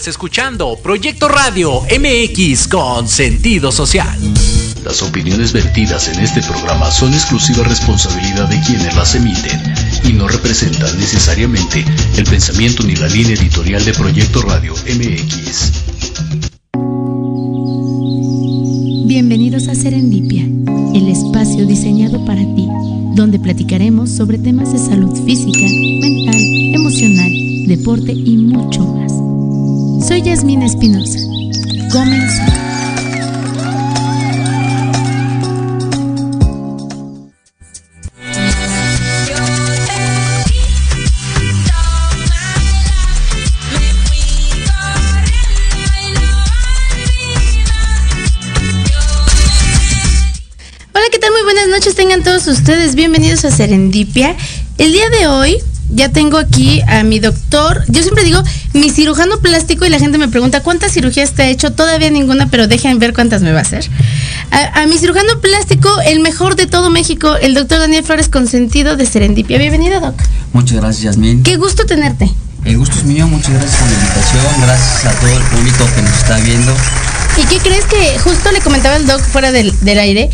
Estás escuchando Proyecto Radio MX con sentido social. Las opiniones vertidas en este programa son exclusiva responsabilidad de quienes las emiten y no representan necesariamente el pensamiento ni la línea editorial de Proyecto Radio MX. Bienvenidos a Serendipia, el espacio diseñado para ti, donde platicaremos sobre temas de salud física, mental, emocional, deporte y mucho más. Soy Yasmina Espinosa. Comenzamos. Tengan todos ustedes bienvenidos a Serendipia. El día de hoy ya tengo aquí a mi doctor, yo siempre digo mi cirujano plástico y la gente me pregunta cuántas cirugías te ha hecho, todavía ninguna, pero dejen ver cuántas me va a hacer. A, a mi cirujano plástico, el mejor de todo México, el doctor Daniel Flores Consentido de Serendipia. Bienvenido, doc. Muchas gracias, Yasmín. Qué gusto tenerte. El gusto es mío, muchas gracias por la invitación, gracias a todo el público que nos está viendo. ¿Y qué crees que justo le comentaba el doc fuera del, del aire?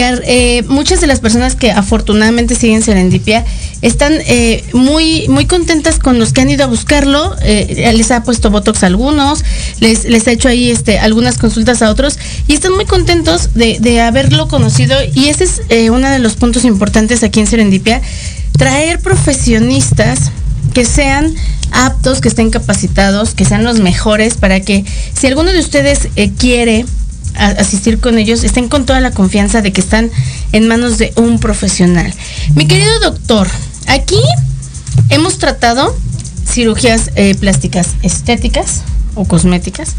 Eh, muchas de las personas que afortunadamente siguen Serendipia están eh, muy, muy contentas con los que han ido a buscarlo. Eh, les ha puesto Botox a algunos, les, les ha hecho ahí este, algunas consultas a otros y están muy contentos de, de haberlo conocido. Y ese es uno de los puntos importantes aquí en Serendipia, traer profesionistas que sean aptos, que estén capacitados, que sean los mejores para que si alguno de ustedes quiere asistir con ellos, estén con toda la confianza de que están en manos de un profesional. Mi querido doctor, aquí hemos tratado cirugías eh, plásticas estéticas o cosméticas,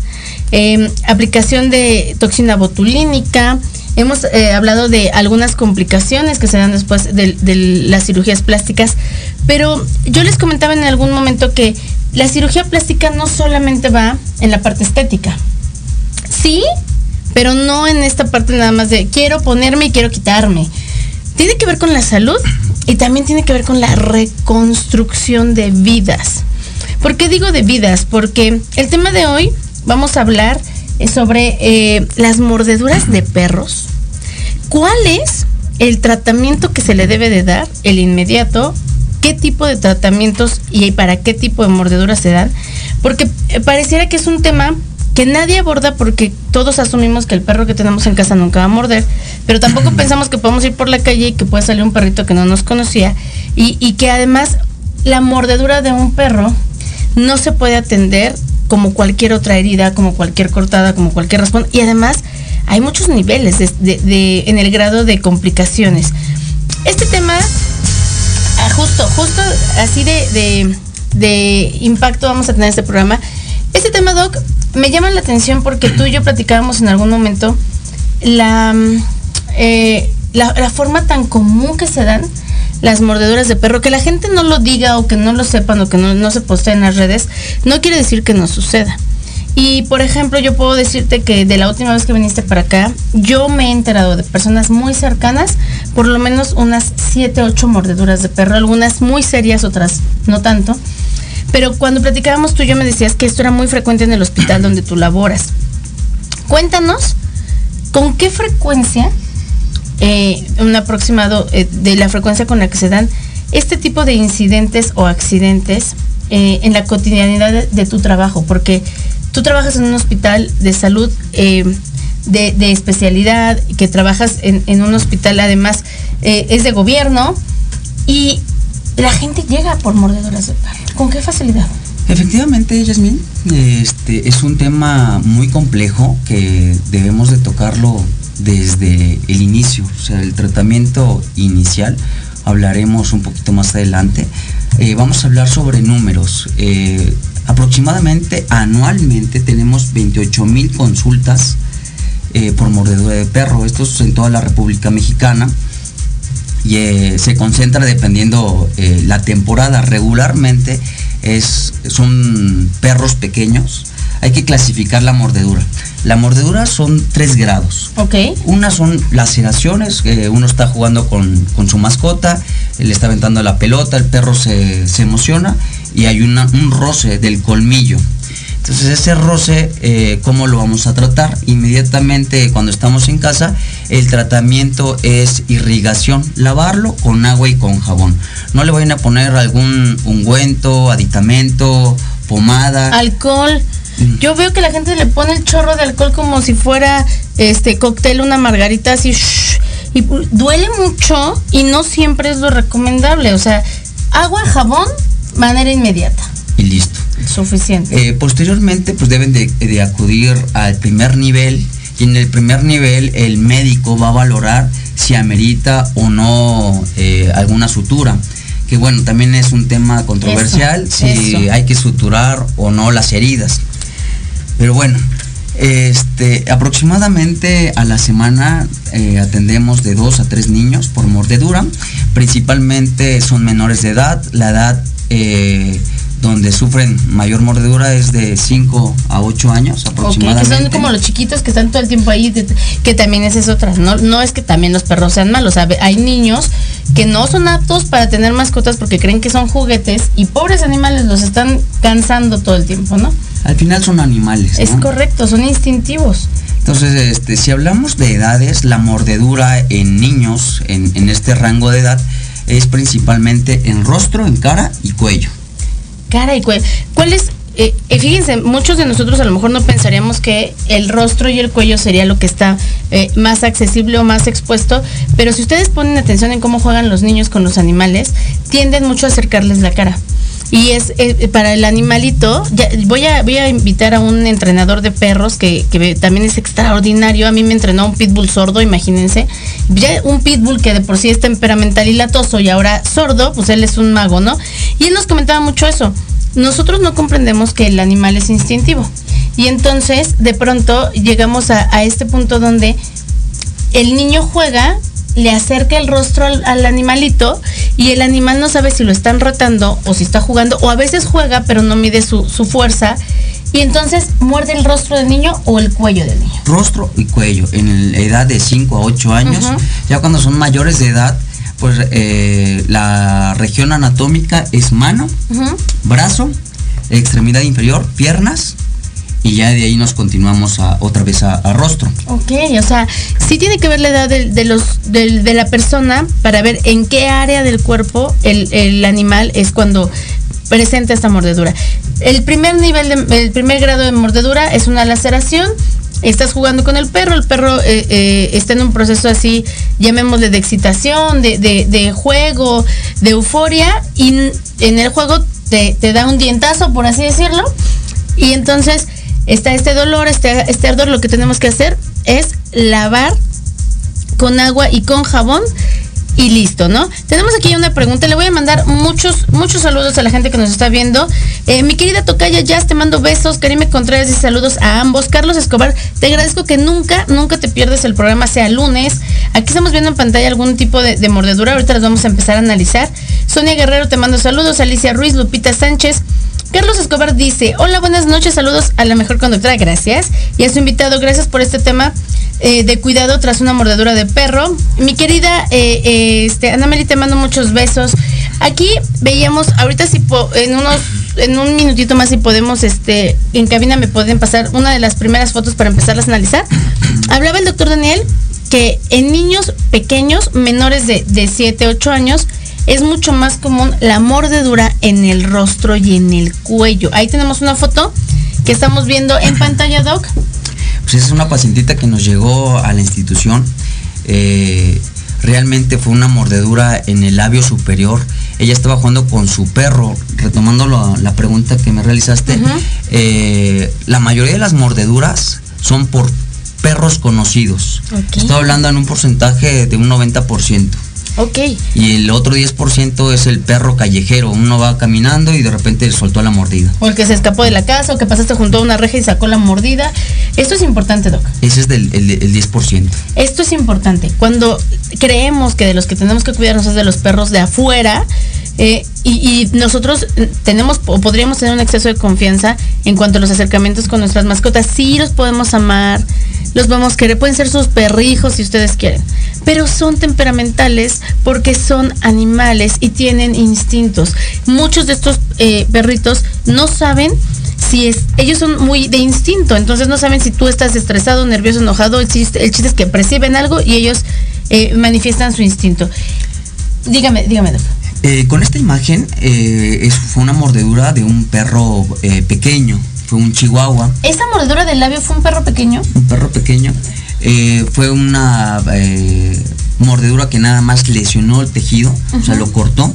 eh, aplicación de toxina botulínica, hemos eh, hablado de algunas complicaciones que se dan después de, de las cirugías plásticas, pero yo les comentaba en algún momento que la cirugía plástica no solamente va en la parte estética, sí, pero no en esta parte nada más de quiero ponerme y quiero quitarme. Tiene que ver con la salud y también tiene que ver con la reconstrucción de vidas. ¿Por qué digo de vidas? Porque el tema de hoy vamos a hablar eh, sobre eh, las mordeduras de perros. ¿Cuál es el tratamiento que se le debe de dar, el inmediato? ¿Qué tipo de tratamientos y para qué tipo de mordeduras se dan? Porque eh, pareciera que es un tema que nadie aborda porque todos asumimos que el perro que tenemos en casa nunca va a morder, pero tampoco pensamos que podemos ir por la calle y que puede salir un perrito que no nos conocía y, y que además la mordedura de un perro no se puede atender como cualquier otra herida, como cualquier cortada, como cualquier raspón y además hay muchos niveles de, de- de- en el grado de complicaciones. Este tema, ah, justo, justo así de, de, de impacto vamos a tener este programa. Este tema, Doc, me llama la atención porque tú y yo platicábamos en algún momento la, mm, eh, la, la forma tan común que se dan las mordeduras de perro, que la gente no lo diga o que no lo sepan o que no, se postea en las redes, no quiere decir que no suceda. Y por ejemplo, yo puedo decirte que de la última vez que viniste para acá, yo me he enterado de personas muy cercanas, por lo menos unas 7, 8 mordeduras de perro, algunas muy serias, otras no tanto. Pero cuando platicábamos tú yo me decías que esto era muy frecuente en el hospital donde tú laboras. Cuéntanos, ¿con qué frecuencia, eh, un aproximado eh, de la frecuencia con la que se dan este tipo de incidentes o accidentes eh, en la cotidianidad de, tu trabajo? Porque tú trabajas en un hospital de salud de, especialidad, que trabajas en, un hospital además es de gobierno y la gente llega por mordeduras de perro. ¿Con qué facilidad? Efectivamente, Yasmín, este es un tema muy complejo que debemos de tocarlo desde el inicio, o sea, el tratamiento inicial. Hablaremos un poquito más adelante. Eh, vamos a hablar sobre números. Eh, aproximadamente anualmente tenemos 28 mil consultas eh, por mordedura de perro. Esto es en toda la República Mexicana y eh, se concentra dependiendo eh, la temporada. Regularmente es, son perros pequeños. Hay que clasificar la mordedura. La mordedura son tres grados. Ok. Una son laceraciones, que uno está jugando con, con su mascota, le está aventando la pelota, el perro se, se emociona y hay una- un roce del colmillo. Entonces ese roce, eh, ¿cómo lo vamos a tratar? Inmediatamente cuando estamos en casa, el tratamiento es irrigación, lavarlo con agua y con jabón. No le vayan a poner algún ungüento, aditamento, pomada. Alcohol. Yo veo que la gente le pone el chorro de alcohol como si fuera este cóctel, una margarita así. y duele mucho y no siempre es lo recomendable. O sea, agua, jabón, manera inmediata. Y listo. Suficiente. Eh, posteriormente, pues deben de, acudir al primer nivel y en el primer nivel el médico va a valorar si amerita o no eh, alguna sutura. Que bueno, también es un tema controversial si hay que suturar o no las heridas. Pero bueno, este, aproximadamente a la semana eh, atendemos de dos a tres niños por mordedura. Principalmente son menores de edad. La edad donde sufren mayor mordedura es de 5 a 8 años aproximadamente. que son como los chiquitos que están todo el tiempo ahí, que también es otra. No, no es que también los perros sean malos, hay niños que no son aptos para tener mascotas porque creen que son juguetes y pobres animales los están cansando todo el tiempo, ¿no? Al final son animales. Es correcto, son instintivos. Entonces, este, si hablamos de edades, la mordedura en niños, en, en este rango de edad, es principalmente en rostro, en cara y cuello cara y cuello. ¿Cuál es? Eh, eh, fíjense, muchos de nosotros a lo mejor no pensaríamos que el rostro y el cuello sería lo que está eh, más accesible o más expuesto, pero si ustedes ponen atención en cómo juegan los niños con los animales, tienden mucho a acercarles la cara. Y es para el animalito, voy, a, voy a invitar a un entrenador de perros que, que, también es extraordinario. A mí me entrenó un pitbull sordo, imagínense. Ya un pitbull que de por sí es temperamental y latoso y ahora sordo, pues él es un mago, ¿no? Y él nos comentaba mucho eso. Nosotros no comprendemos que el animal es instintivo. Y entonces, de pronto, llegamos a, a este punto donde el niño juega le acerca el rostro al, animalito y el animal no sabe si lo están rotando o si está jugando o a veces juega pero no mide su, fuerza. Y entonces muerde el rostro del niño o el cuello del niño. Rostro y cuello en edad de 5 a 8 años, ya cuando son mayores de edad, pues eh, la región anatómica es mano, brazo, extremidad inferior, piernas y ya de ahí nos continuamos a, otra vez a, rostro. Ok, o sea, sí tiene que ver la edad de, los, de, la persona para ver en qué área del cuerpo el, animal es cuando presenta esta mordedura. El primer nivel, de, el primer grado de mordedura es una laceración. Estás jugando con el perro, el perro eh, eh, está en un proceso así, llamémosle de excitación, de, de juego, de euforia, y en el juego te, te da un dientazo, por así decirlo, y entonces está este dolor, este, este ardor, lo que tenemos que hacer es lavar con agua y con jabón y listo, ¿no? Tenemos aquí una pregunta, le voy a mandar muchos, muchos saludos a la gente que nos está viendo. Eh, mi querida Tocaya Jazz, te mando besos. Karime Contreras y saludos a ambos. Carlos Escobar, te agradezco que nunca, nunca te pierdes el programa, sea lunes. Aquí estamos viendo en pantalla algún tipo de, de mordedura, ahorita las vamos a empezar a analizar. Sonia Guerrero, te mando saludos. Alicia Ruiz, Lupita Sánchez. Carlos Escobar dice, hola, buenas noches, saludos a la mejor conductora, gracias. Y a su invitado, gracias por este tema eh, de cuidado tras una mordedura de perro. Mi querida eh, eh, este, te mando muchos besos. Aquí veíamos, ahorita si en unos, en un minutito más si podemos, este, en cabina me pueden pasar una de las primeras fotos para empezarlas a analizar. Hablaba el doctor Daniel que en niños pequeños, menores de, de 7, 8 años, es mucho más común la mordedura en el rostro y en el cuello. Ahí tenemos una foto que estamos viendo en pantalla, Doc. Pues es una pacientita que nos llegó a la institución. Eh, realmente fue una mordedura en el labio superior. Ella estaba jugando con su perro, retomando la, pregunta que me realizaste. Eh, la mayoría de las mordeduras son por perros conocidos. Estoy hablando en un porcentaje de un 90%. Ok. Y el otro 10% es el perro callejero. Uno va caminando y de repente soltó la mordida. O el que se escapó de la casa o que pasaste junto a una reja y sacó la mordida. Esto es importante, Doc. Ese es del el, 10%. Esto es importante. Cuando creemos que de los que tenemos que cuidarnos es de los perros de afuera, eh, y, nosotros tenemos o podríamos tener un exceso de confianza en cuanto a los acercamientos con nuestras mascotas. Sí los podemos amar, los vamos a querer, pueden ser sus perrijos si ustedes quieren, pero son temperamentales porque son animales y tienen instintos. Muchos de estos eh, perritos no saben si es, ellos son muy de instinto, entonces no saben si tú estás estresado, nervioso, enojado, el chiste, el chiste es que perciben algo y ellos eh, manifiestan su instinto. Dígame, dígame. Eh, con esta imagen eh, es, fue una mordedura de un perro pequeño, fue un chihuahua. ¿Esa mordedura del labio fue un perro pequeño? Un perro pequeño. Eh, fue una eh, mordedura que nada más lesionó el tejido, o sea, lo cortó.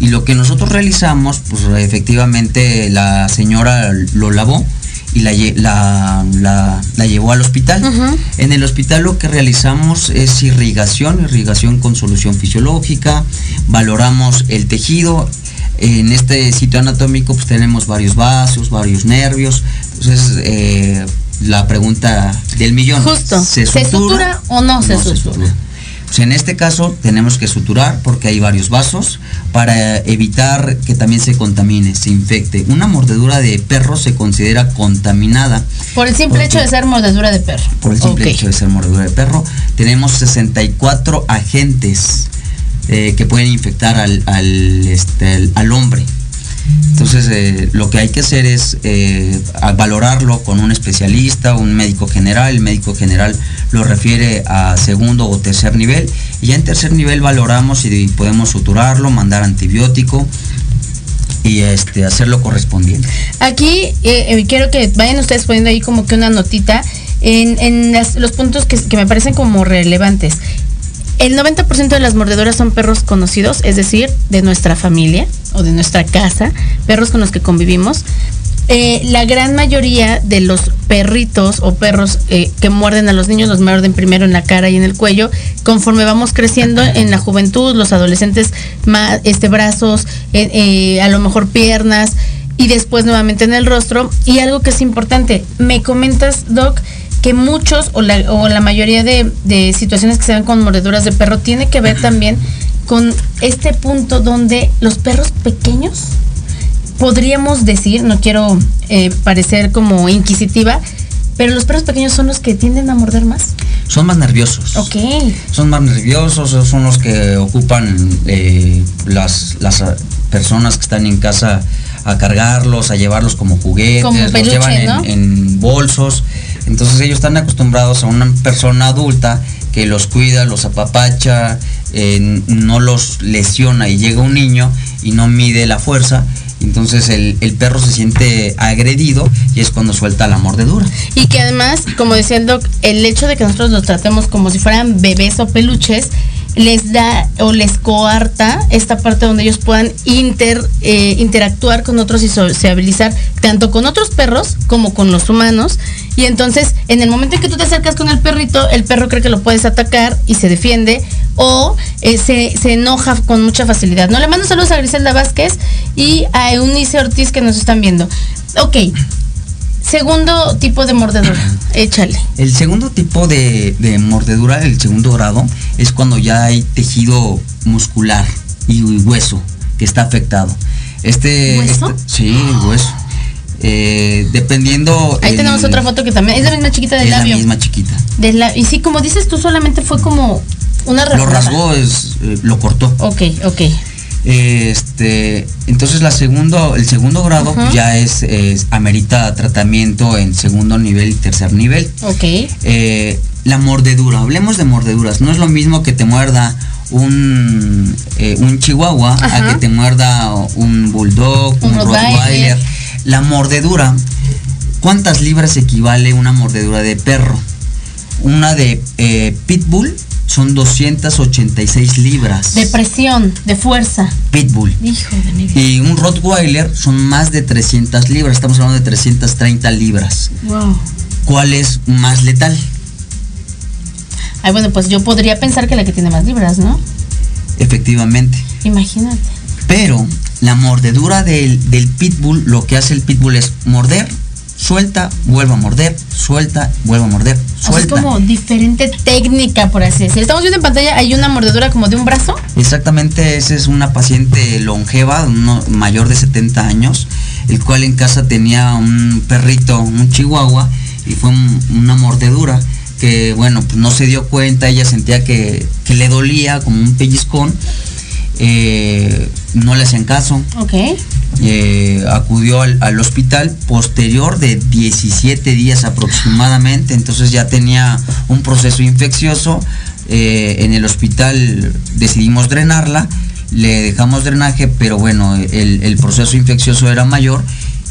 Y lo que nosotros realizamos, pues efectivamente la señora lo lavó y la, la, la- la llevó al hospital. En el hospital lo que realizamos es irrigación, irrigación con solución fisiológica, valoramos el tejido. En este sitio anatómico pues tenemos varios vasos, varios nervios. Entonces eh, la pregunta del millón. Justo. ¿Se sutura o no se sutura? Pues en este caso tenemos que suturar porque hay varios vasos para evitar que también se contamine, se infecte. Una mordedura de perro se considera contaminada Por el simple hecho de ser mordedura de perro. por el simple hecho de ser mordedura de perro. Tenemos 64 agentes eh, que pueden infectar al, al, este, al- al hombre. Entonces eh, lo que hay que hacer es eh, valorarlo con un especialista, un médico general. El médico general lo refiere a segundo o tercer nivel. Y ya en tercer nivel valoramos si podemos suturarlo, mandar antibiótico y este, hacer lo correspondiente. Aquí eh, quiero que vayan ustedes poniendo ahí como que una notita en, los puntos que me parecen como relevantes. El 90% de las mordedoras son perros conocidos, es decir, de nuestra familia o de nuestra casa, perros con los que convivimos. Eh, la gran mayoría de los perritos o perros eh, que muerden a los niños los muerden primero en la cara y en el cuello. Conforme vamos creciendo en la juventud, los adolescentes, más, este, brazos, eh, a lo mejor piernas y después nuevamente en el rostro. Y algo que es importante, me comentas, Doc, que muchos o la, o la mayoría de, de situaciones que se dan con mordeduras de perro tiene que ver también con este punto donde los perros pequeños podríamos decir, no quiero eh, parecer como inquisitiva, pero los perros pequeños son los que tienden a morder más. Son más nerviosos. Ok. son más nerviosos, son los que ocupan eh, las, las ah, personas que están en casa a cargarlos, a llevarlos como juguetes, Como los peluche, llevan en, ¿no? en bolsos. Entonces ellos están acostumbrados a una persona adulta que los cuida, los apapacha, eh, no los lesiona y llega un niño y no mide la fuerza. Entonces el, el perro se siente agredido y es cuando suelta la mordedura. Y que además, como decía el doc, el hecho de que nosotros los tratemos como si fueran bebés o peluches, les da o les coarta esta parte donde ellos puedan inter, eh, interactuar con otros y sociabilizar tanto con otros perros como con los humanos. Y entonces, en el momento en que tú te acercas con el perrito, el perro cree que lo puedes atacar y se defiende o eh, se, se enoja con mucha facilidad. No le mando saludos a Griselda Vázquez y a Eunice Ortiz que nos están viendo. Ok, segundo tipo de mordedura, échale. El segundo tipo de, de mordedura, el segundo grado, es cuando ya hay tejido muscular y hueso que está afectado. Este, ¿Hueso? este- sí, hueso. Eh, dependiendo. Ahí el- tenemos otra foto que también es la misma chiquita del es la misma chiquita. Del la- y sí, como dices tú, solamente fue como una Lo rasgada. rasgó, es, eh, lo cortó. Ok, ok. Este, entonces la segundo, el segundo grado ya es, es- amerita tratamiento en segundo nivel y tercer nivel. Ok. Eh, la mordedura, hablemos de mordeduras. No es lo mismo que te muerda un, eh, un chihuahua Ajá. a que te muerda un bulldog, Un un, rottweiler. rottweiler. La mordedura, ¿cuántas libras equivale una mordedura de perro? Una de eh, pitbull son 286 libras. De presión, de fuerza. pitbull. Hijo de mi vida. Y un rottweiler son más de 300 libras. Estamos hablando de 330 libras. Wow. ¿Cuál es más letal? Ay, bueno, pues yo podría pensar que la que tiene más libras, ¿no? Efectivamente. Imagínate. Pero la mordedura del, del pitbull, lo que hace el pitbull es morder, suelta, vuelve a morder, suelta, vuelve a morder, O sea, es suelta. como diferente técnica, por así decirlo. Estamos viendo en pantalla, hay una mordedura como de un brazo. Exactamente, esa es una paciente longeva, uno mayor de 70 años, el cual en casa tenía un perrito, un chihuahua, y fue un- una mordedura que, bueno, pues no se dio cuenta, ella sentía que, que le dolía como un pellizcón. Eh, no le hacían caso. Ok. Eh, acudió al, al hospital posterior de 17 días aproximadamente, entonces ya tenía un proceso infeccioso. Eh, en el hospital decidimos drenarla, le dejamos drenaje, pero bueno, el, el proceso infeccioso era mayor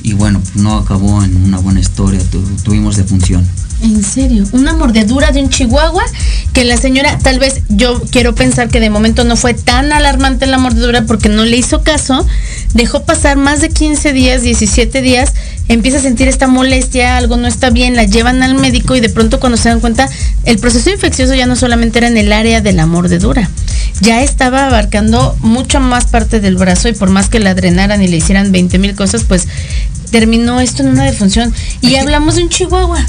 y bueno, no acabó en una buena historia, tu- tuvimos defunción. En serio, una mordedura de un chihuahua que la señora, tal vez yo quiero pensar que de momento no fue tan alarmante la mordedura porque no le hizo caso, dejó pasar más de 15 días, 17 días, empieza a sentir esta molestia, algo no está bien, la llevan al médico y de pronto cuando se dan cuenta, el proceso infeccioso ya no solamente era en el área de la mordedura, ya estaba abarcando mucho más parte del brazo y por más que la drenaran y le hicieran 20 mil cosas, pues terminó esto en una defunción. Y hablamos de un chihuahua.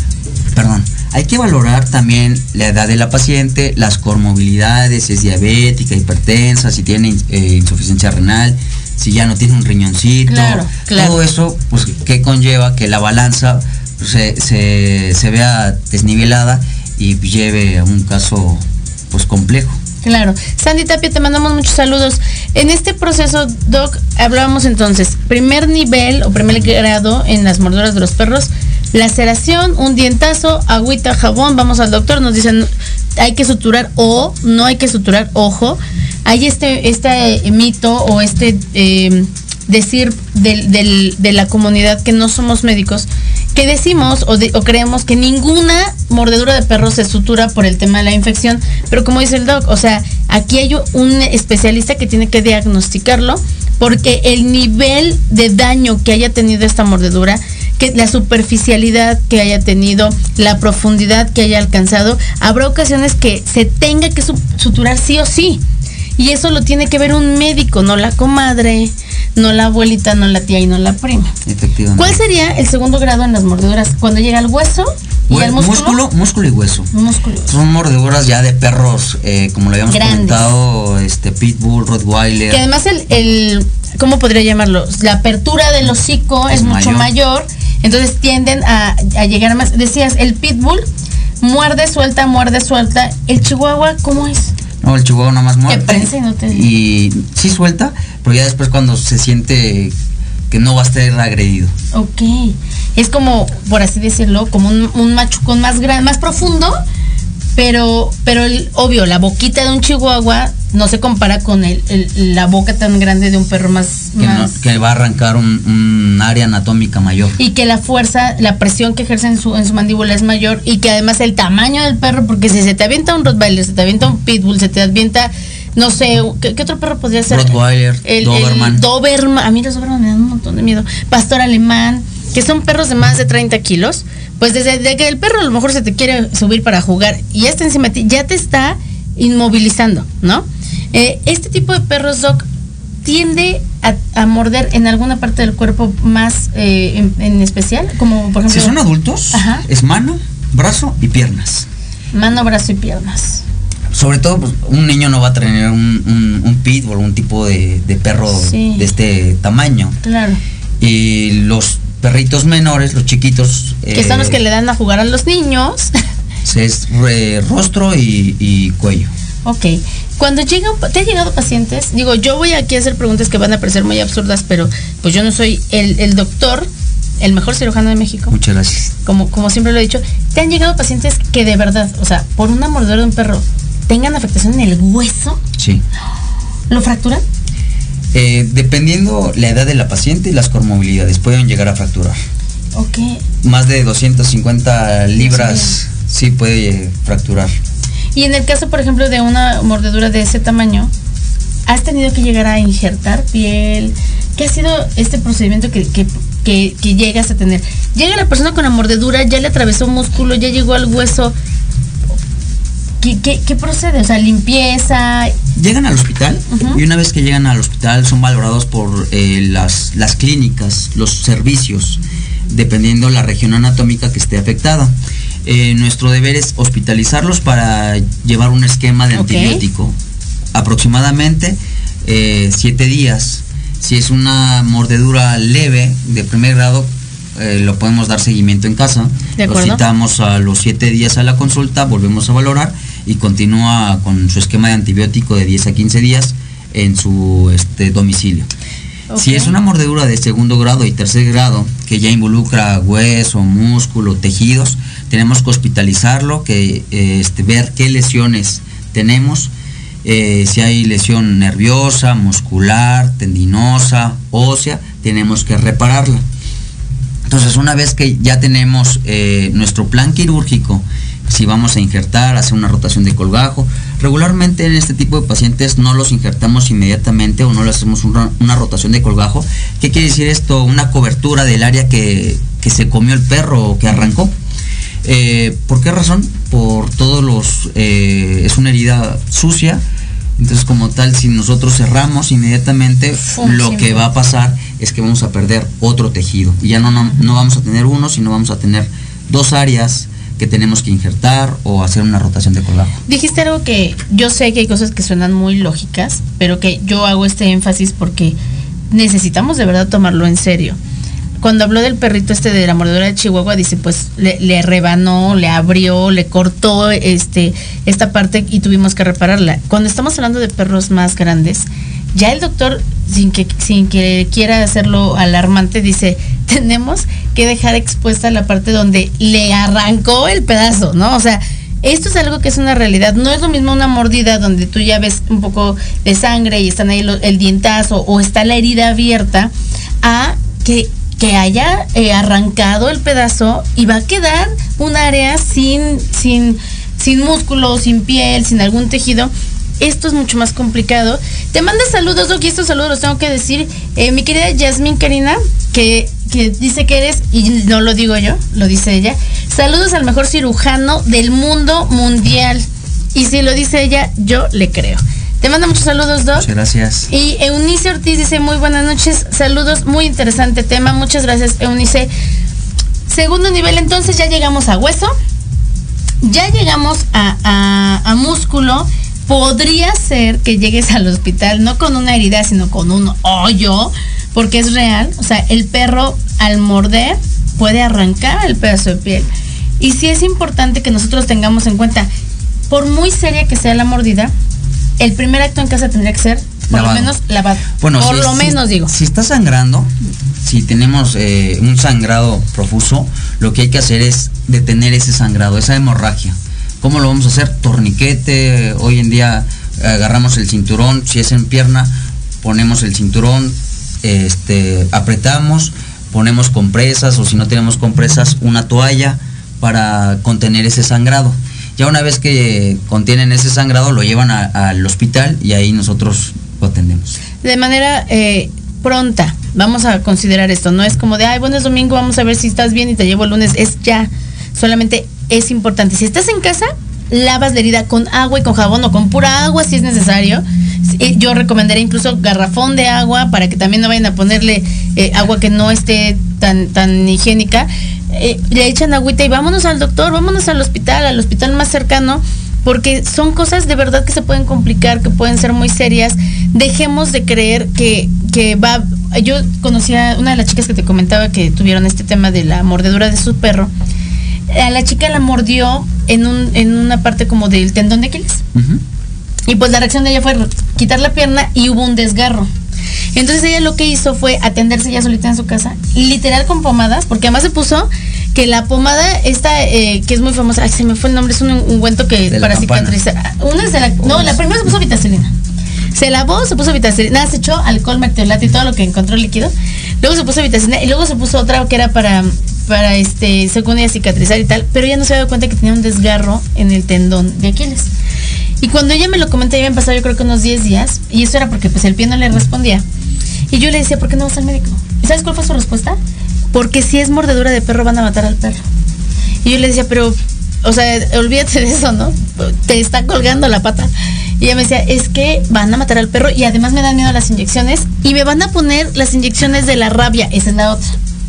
Perdón, hay que valorar también la edad de la paciente, las comorbilidades, si es diabética, hipertensa, si tiene eh, insuficiencia renal, si ya no tiene un riñoncito. Claro, claro. Todo eso, pues, que conlleva que la balanza pues, se, se- se vea desnivelada y lleve a un caso pues complejo. Claro. Sandy Tapia, te mandamos muchos saludos. En este proceso, Doc, hablábamos entonces, primer nivel o primer grado en las morduras de los perros, laceración, un dientazo, agüita, jabón, vamos al doctor, nos dicen hay que suturar o no hay que suturar, ojo. Hay este, este mito o este eh, decir de la comunidad que no somos médicos, que decimos o, o creemos que ninguna mordedura de perro se sutura por el tema de la infección, pero como dice el doc, o sea, aquí hay un especialista que tiene que diagnosticarlo porque el nivel de daño que haya tenido esta mordedura, que la superficialidad que haya tenido, la profundidad que haya alcanzado, habrá ocasiones que se tenga que su- suturar sí o sí. Y eso lo tiene que ver un médico, no la comadre, no la abuelita, no la tía y no la prima. Efectivamente. ¿Cuál sería el segundo grado en las mordeduras? Cuando llega al hueso y al músculo. músculo, músculo y hueso. Músculo. Son mordeduras ya de perros, eh, como lo habíamos Grandes. comentado, este Pitbull, Rottweiler. Que además el, el, ¿cómo podría llamarlo? La apertura del hocico es, Es mucho mayor. mayor, entonces tienden a, a llegar más. Decías, el pitbull muerde, suelta, muerde, suelta. El chihuahua, ¿cómo es? No, el chihuahua nada más muerde. prensa y no te- Y sí suelta, pero ya después cuando se siente que no va a estar agredido. Ok. Es como, por así decirlo, como un, un machucón más grande, más profundo, pero, pero el, obvio, la boquita de un chihuahua no se compara con el, el- la boca tan grande de un perro más, Que, no- más que va a arrancar un, un área anatómica mayor. y que la fuerza, la presión que ejerce en su, en su mandíbula es mayor y que además el tamaño del perro, porque si se te avienta un Rottweiler, se te avienta un Pitbull, se te avienta, no sé, ¿qué, qué otro perro podría ser? Rottweiler, el, Doberman. el Doberman, a mí los Doberman me dan un montón de miedo. Pastor alemán, que son perros de más de 30 kilos, pues desde de que el perro a lo mejor se te quiere subir para jugar y ya está encima de ti, ya te está inmovilizando, ¿no? Eh, este tipo de perros, Doc, tiende a, a morder en alguna parte del cuerpo más eh, en, en especial, como por ejemplo Si son adultos, Ajá. es mano, brazo y piernas. mano, brazo y piernas. Sobre todo, pues, un niño no va a tener un, un, un pitbull, un tipo de, de perro Sí. de este tamaño. Claro. Y los perritos menores, los chiquitos. Que son los que le dan a jugar a los niños. Es eh, rostro y, y cuello. Ok. Cuando llegan, ¿te han llegado pacientes? Digo, yo voy aquí a hacer preguntas que van a parecer muy absurdas, pero pues yo no soy el, el doctor, el mejor cirujano de México, Muchas gracias. como, como siempre lo he dicho. ¿Te han llegado pacientes que de verdad, o sea, por una mordedura de un perro, tengan afectación en el hueso? Sí. ¿Lo fracturan? Eh, dependiendo la edad de la paciente y las comorbilidades, pueden llegar a fracturar. Ok. Más de 250 libras sí puede fracturar. Y en el caso, por ejemplo, de una mordedura de ese tamaño, ¿has tenido que llegar a injertar piel? ¿Qué ha sido este procedimiento que, que, que- que llegas a tener? Llega la persona con la mordedura, ya le atravesó un músculo, ya llegó al hueso. ¿Qué, qué, qué procede? O sea, limpieza. Llegan al hospital y una vez que llegan al hospital son valorados por eh, las, las clínicas, los servicios, dependiendo la región anatómica que esté afectada. Eh, nuestro deber es hospitalizarlos para llevar un esquema de antibiótico. Aproximadamente eh, siete días. Si es una mordedura leve de primer grado, eh, lo podemos dar seguimiento en casa. De Lo citamos a los siete días a la consulta, volvemos a valorar y continúa con su esquema de antibiótico de 10 a 15 días en su este, domicilio. Si es una mordedura de segundo grado y tercer grado que ya involucra hueso, músculo, tejidos, tenemos que hospitalizarlo, que este, ver qué lesiones tenemos, eh, si hay lesión nerviosa, muscular, tendinosa, ósea, tenemos que repararla. Entonces, una vez que ya tenemos eh, nuestro plan quirúrgico, si vamos a injertar, hacer una rotación de colgajo. Regularmente en este tipo de pacientes no los injertamos inmediatamente o no le hacemos una, rotación de colgajo. ¿Qué quiere decir esto? Una cobertura del área que, se comió el perro o que arrancó. Eh, ¿Por qué razón? Por todos los... Eh, es una herida sucia. Entonces como tal, si nosotros cerramos inmediatamente, lo que va a pasar es que vamos a perder otro tejido. Y ya no, no, no vamos a tener uno, sino vamos a tener dos áreas que tenemos que injertar o hacer una rotación de colgajo. Dijiste algo que yo sé que hay cosas que suenan muy lógicas, pero que yo hago este énfasis porque necesitamos de verdad tomarlo en serio. Cuando habló del perrito este de la mordedura de Chihuahua, dice, pues le, rebanó, le abrió, le cortó este, esta parte y tuvimos que repararla. Cuando estamos hablando de perros más grandes, ya el doctor, sin que, sin que quiera hacerlo alarmante, dice, tenemos que dejar expuesta la parte donde le arrancó el pedazo, ¿no? O sea, esto es algo que es una realidad. No es lo mismo una mordida donde tú ya ves un poco de sangre y están ahí el dientazo o está la herida abierta, a que, que haya eh, arrancado el pedazo y va a quedar un área sin, sin, sin músculo, sin piel, sin algún tejido esto es mucho más complicado. Te manda saludos, Doc, estos saludos los tengo que decir. Eh, mi querida Yasmín Karina, que, que dice que eres, y no lo digo yo, lo dice ella. Saludos al mejor cirujano del mundo mundial. Y si lo dice ella, yo le creo. Te manda muchos saludos, Doc. Muchas gracias. Y Eunice Ortiz dice, muy buenas noches, saludos, muy interesante tema. Muchas gracias, Eunice. Segundo nivel, entonces ya llegamos a hueso, ya llegamos a, a, a músculo podría ser que llegues al hospital no con una herida, sino con un hoyo, porque es real. O sea, el perro al morder puede arrancar el pedazo de piel. Y sí es importante que nosotros tengamos en cuenta, por muy seria que sea la mordida, el primer acto en casa tendría que ser por lo menos lavado. Bueno, por lo menos digo. Si está sangrando, si tenemos eh, un sangrado profuso, lo que hay que hacer es detener ese sangrado, esa hemorragia. ¿Cómo lo vamos a hacer? Torniquete, hoy en día agarramos el cinturón, si es en pierna, ponemos el cinturón, este, apretamos, ponemos compresas o si no tenemos compresas, una toalla para contener ese sangrado. Ya una vez que contienen ese sangrado, lo llevan al hospital y ahí nosotros lo atendemos. De manera eh, pronta, vamos a considerar esto. No es como de, ay, bueno, es domingo, vamos a ver si estás bien y te llevo el lunes. Es ya. Solamente es importante. Si estás en casa, lavas la herida con agua y con jabón o con pura agua si es necesario. Yo recomendaría incluso garrafón de agua para que también no vayan a ponerle eh, agua que no esté tan, tan higiénica. Eh, le echan agüita y vámonos al doctor, vámonos al hospital, al hospital más cercano, porque son cosas de verdad que se pueden complicar, que pueden ser muy serias. Dejemos de creer que, que va... Yo conocía una de las chicas que te comentaba que tuvieron este tema de la mordedura de su perro a la chica la mordió en, un, en una parte como del tendón de Aquiles. Y pues la reacción de ella fue quitar la pierna y hubo un desgarro. Entonces ella lo que hizo fue atenderse ya solita en su casa, literal con pomadas, porque además se puso que la pomada esta eh, que es muy famosa, ay, se me fue el nombre, es un ungüento que para cicatrizar. Una es de la, no, la primera se puso vitacilina. Se lavó, se puso vitacilina, se echó alcohol, mertiolate y todo lo que encontró líquido. Luego se puso vitacilina y luego se puso otra que era para para este según ella cicatrizar y tal, pero ella no se había dado cuenta que tenía un desgarro en el tendón de Aquiles. Y cuando ella me lo comentó, ya habían pasado yo creo que unos 10 días, y eso era porque pues el pie no le respondía. Y yo le decía, ¿por qué no vas al médico? ¿Y sabes cuál fue su respuesta? Porque si es mordedura de perro van a matar al perro. Y yo le decía, pero, o sea, olvídate de eso, ¿no? Te está colgando la pata. Y ella me decía, es que van a matar al perro y además me dan miedo las inyecciones y me van a poner las inyecciones de la rabia, esa es la otra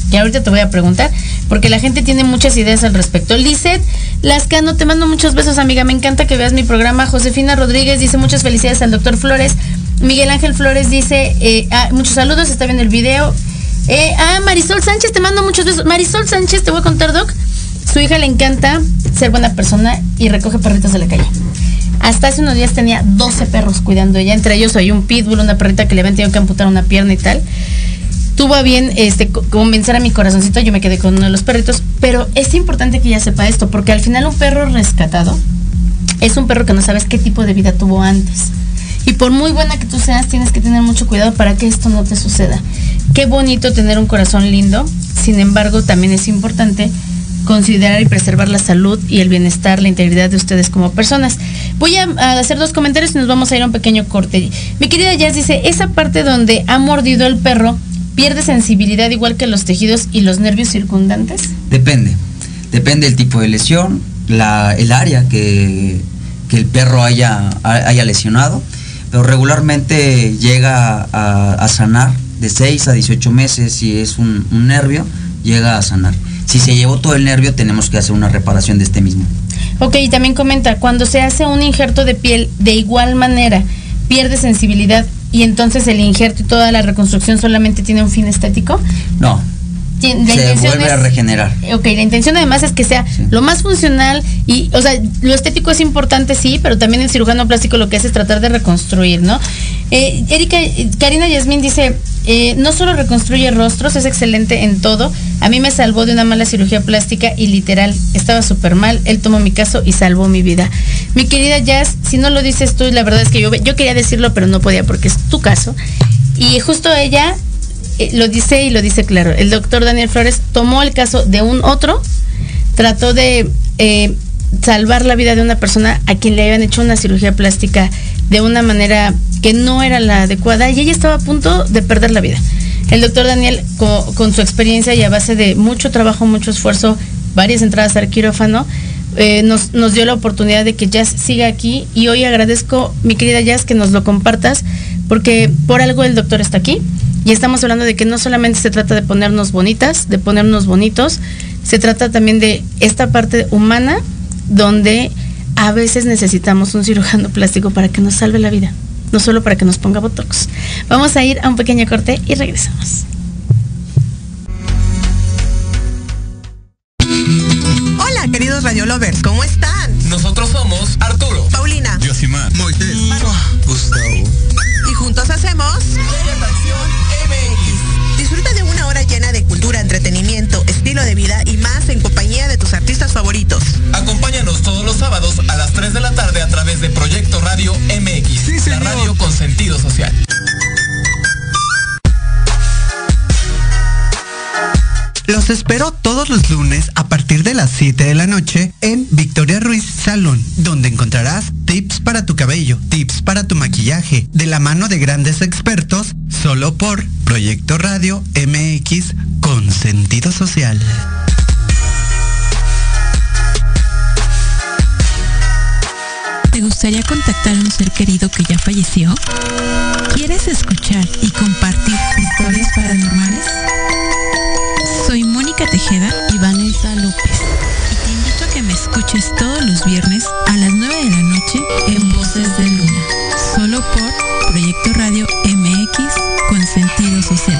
que ahorita te voy a preguntar, porque la gente tiene muchas ideas al respecto. Lizeth Lascano, te mando muchos besos, amiga. Me encanta que veas mi programa. Josefina Rodríguez dice muchas felicidades al doctor Flores. Miguel Ángel Flores dice eh, ah, muchos saludos, está viendo el video. Eh, ah, Marisol Sánchez, te mando muchos besos. Marisol Sánchez, te voy a contar, Doc. Su hija le encanta ser buena persona y recoge perritos de la calle. hasta hace unos días tenía 12 perros cuidando ella, entre ellos hay un pitbull, una perrita que le habían tenido que amputar una pierna y tal. Tuvo a bien este, convencer a mi corazoncito, yo me quedé con uno de los perritos, pero es importante que ella sepa esto, porque al final un perro rescatado es un perro que no sabes qué tipo de vida tuvo antes. Y por muy buena que tú seas, tienes que tener mucho cuidado para que esto no te suceda. Qué bonito tener un corazón lindo, sin embargo también es importante considerar y preservar la salud y el bienestar, la integridad de ustedes como personas. Voy a, hacer dos comentarios y nos vamos a ir a un pequeño corte. Mi querida Jazz dice, esa parte donde ha mordido el perro pierde sensibilidad igual que los tejidos y los nervios circundantes. Depende, depende del tipo de lesión, la, el área que, el perro haya, haya lesionado, pero regularmente llega a, sanar de 6 a 18 meses si es un nervio, llega a sanar. Si se llevó todo el nervio, tenemos que hacer una reparación de este mismo. Ok, y también comenta, cuando se hace un injerto de piel de igual manera, pierde sensibilidad y entonces el injerto y toda la reconstrucción solamente tiene un fin estético? No, se vuelve a regenerar. Ok, la intención además es que sea lo más funcional y, o sea, lo estético es importante, sí, pero también el cirujano plástico lo que hace es tratar de reconstruir, ¿no? Eh, Erika, Karina Yasmín dice, eh, no solo reconstruye rostros, es excelente en todo. A mí me salvó de una mala cirugía plástica y literal, estaba súper mal. Él tomó mi caso y salvó mi vida. Mi querida Jazz, si no lo dices tú, la verdad es que yo, quería decirlo, pero no podía porque es tu caso. Y justo ella eh, lo dice y lo dice claro. El doctor Daniel Flores tomó el caso de un otro, trató de eh, salvar la vida de una persona a quien le habían hecho una cirugía plástica de una manera que no era la adecuada y ella estaba a punto de perder la vida. El doctor Daniel, con, su experiencia y a base de mucho trabajo, mucho esfuerzo, varias entradas al quirófano, eh, nos, nos, dio la oportunidad de que Jazz siga aquí y hoy agradezco, mi querida Jazz, que nos lo compartas, porque por algo el doctor está aquí y estamos hablando de que no solamente se trata de ponernos bonitas, de ponernos bonitos, se trata también de esta parte humana donde a veces necesitamos un cirujano plástico para que nos salve la vida, no solo para que nos ponga botox. Vamos a ir a un pequeño corte y regresamos. Hola, queridos Radio Lovers, ¿cómo están? Nosotros somos Arturo, Espero todos los lunes a partir de las 7 de la noche en Victoria Ruiz Salón, donde encontrarás tips para tu cabello, tips para tu maquillaje, de la mano de grandes expertos, solo por Proyecto Radio MX con sentido social. ¿Te gustaría contactar a un ser querido que ya falleció? ¿Quieres escuchar y compartir historias paranormales? Soy Mónica Tejeda y Vanessa López. Y te invito a que me escuches todos los viernes a las 9 de la noche en Voces de Luna. Solo por Proyecto Radio MX con sentido social.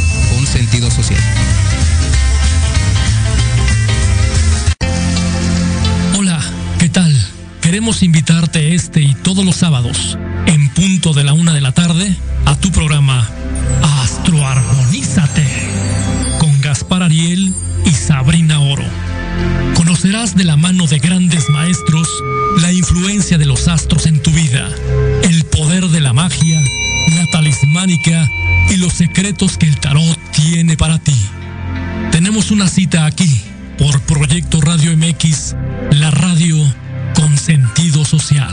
con sentido social. Hola, ¿qué tal? Queremos invitarte este y todos los sábados, en punto de la una de la tarde, a tu programa Astroarmonízate con Gaspar Ariel y Sabrina Oro. Conocerás de la mano de grandes maestros la influencia de los astros en tu vida, el poder de la magia, la talismánica los secretos que el tarot tiene para ti. Tenemos una cita aquí por Proyecto Radio MX, la radio con sentido social.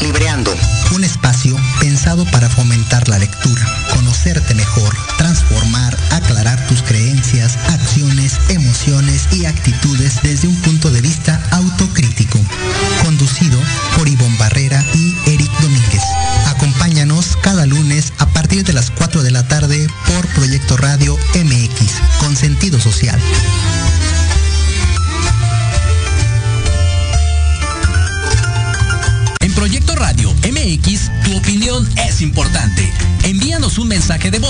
Libreando un espacio para fomentar la lectura, conocerte mejor, transformar, aclarar tus creencias, acciones, emociones y actitudes desde un punto de vista autocrítico. Conducido por Ivonne Barrera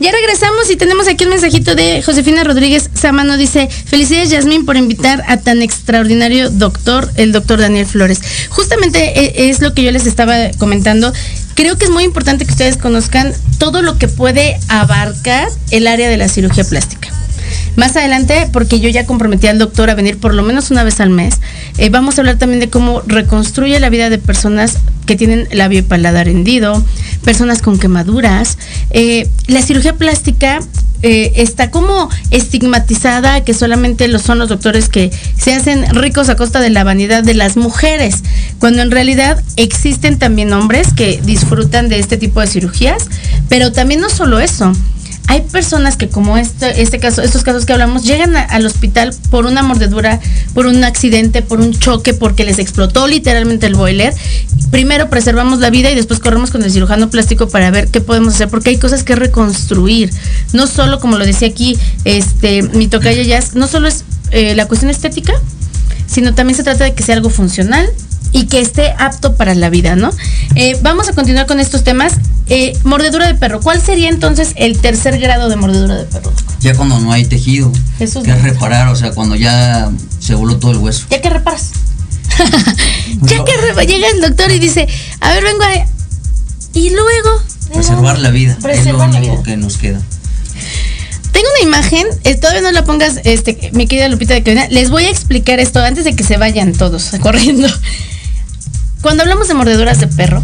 Ya regresamos y tenemos aquí el mensajito de Josefina Rodríguez Samano. Dice, felicidades Yasmín por invitar a tan extraordinario doctor, el doctor Daniel Flores. Justamente eh, es lo que yo les estaba comentando. Creo que es muy importante que ustedes conozcan todo lo que puede abarcar el área de la cirugía plástica. Más adelante, porque yo ya comprometí al doctor a venir por lo menos una vez al mes, eh, vamos a hablar también de cómo reconstruye la vida de personas que tienen labio y paladar hendido, personas con quemaduras. Eh, la cirugía plástica eh, está como estigmatizada que solamente lo son los doctores que se hacen ricos a costa de la vanidad de las mujeres, cuando en realidad existen también hombres que disfrutan de este tipo de cirugías, pero también no solo eso hay personas que como este, este caso, estos casos que hablamos, llegan al hospital por una mordedura, por un accidente, por un choque, porque les explotó literalmente el boiler. Primero preservamos la vida y después corremos con el cirujano plástico para ver qué podemos hacer, porque hay cosas que reconstruir. No solo, como lo decía aquí, este, mi tocaya ya, no solo es eh, la cuestión estética, sino también se trata de que sea algo funcional, y que esté apto para la vida, ¿no? Eh, vamos a continuar con estos temas. Eh, mordedura de perro. ¿Cuál sería entonces el tercer grado de mordedura de perro? Ya cuando no hay tejido. Jesús que reparar, o sea, cuando ya se voló todo el hueso. ¿Ya que reparas? ya que reparas. llega el doctor y dice, a ver, vengo a... Y luego... Preservar la vida. Preservar es lo único que nos queda. Tengo una imagen, eh, todavía no la pongas, este, mi querida Lupita de Cadena. Les voy a explicar esto antes de que se vayan todos corriendo. Cuando hablamos de mordeduras de perro,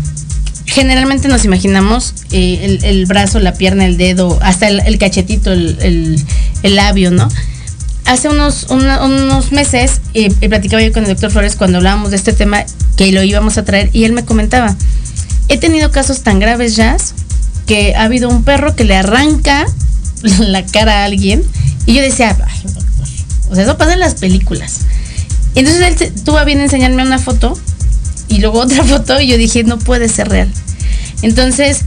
generalmente nos imaginamos eh, el, brazo, la pierna, el dedo, hasta el, cachetito, el, labio, ¿no? Hace unos, unos meses eh, platicaba yo con el doctor Flores cuando hablábamos de este tema que lo íbamos a traer y él me comentaba, he tenido casos tan graves ya que ha habido un perro que le arranca la cara a alguien y yo decía, Ay, doctor, o sea, eso pasa en las películas. Entonces él tuvo a bien enseñarme una foto y luego otra foto y yo dije, no puede ser real. Entonces,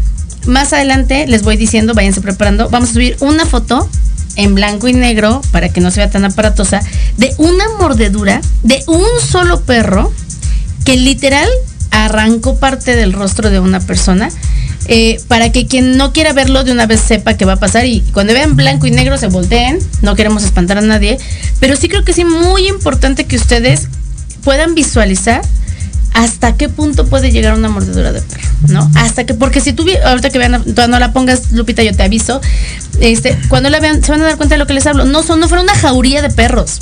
más adelante les voy diciendo, váyanse preparando, vamos a subir una foto en blanco y negro para que no se vea tan aparatosa de una mordedura de un solo perro que literal arrancó parte del rostro de una persona eh, para que quien no quiera verlo de una vez sepa qué va a pasar y cuando vean blanco y negro se volteen, no queremos espantar a nadie, pero sí creo que sí muy importante que ustedes puedan visualizar hasta qué punto puede llegar una mordedura de perro, ¿no? Hasta que, porque si tú, ahorita que vean, tú no la pongas, Lupita, yo te aviso, este, cuando la vean, se van a dar cuenta de lo que les hablo. No son, no fue una jauría de perros.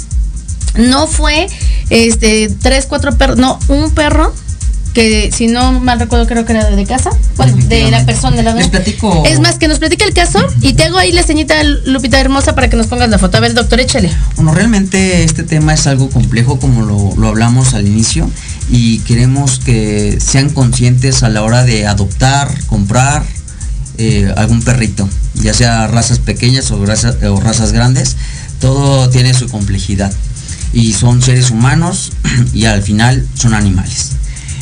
No fue, este, tres, cuatro perros, no, un perro que si no mal recuerdo creo que era de casa, bueno, de la persona de la Les platico. Es más que nos platica el caso y te hago ahí la ceñita Lupita hermosa para que nos pongas la foto. A ver, doctor, échale. Bueno, realmente este tema es algo complejo como lo, hablamos al inicio y queremos que sean conscientes a la hora de adoptar, comprar eh, algún perrito, ya sea razas pequeñas o razas, o razas grandes, todo tiene su complejidad y son seres humanos y al final son animales.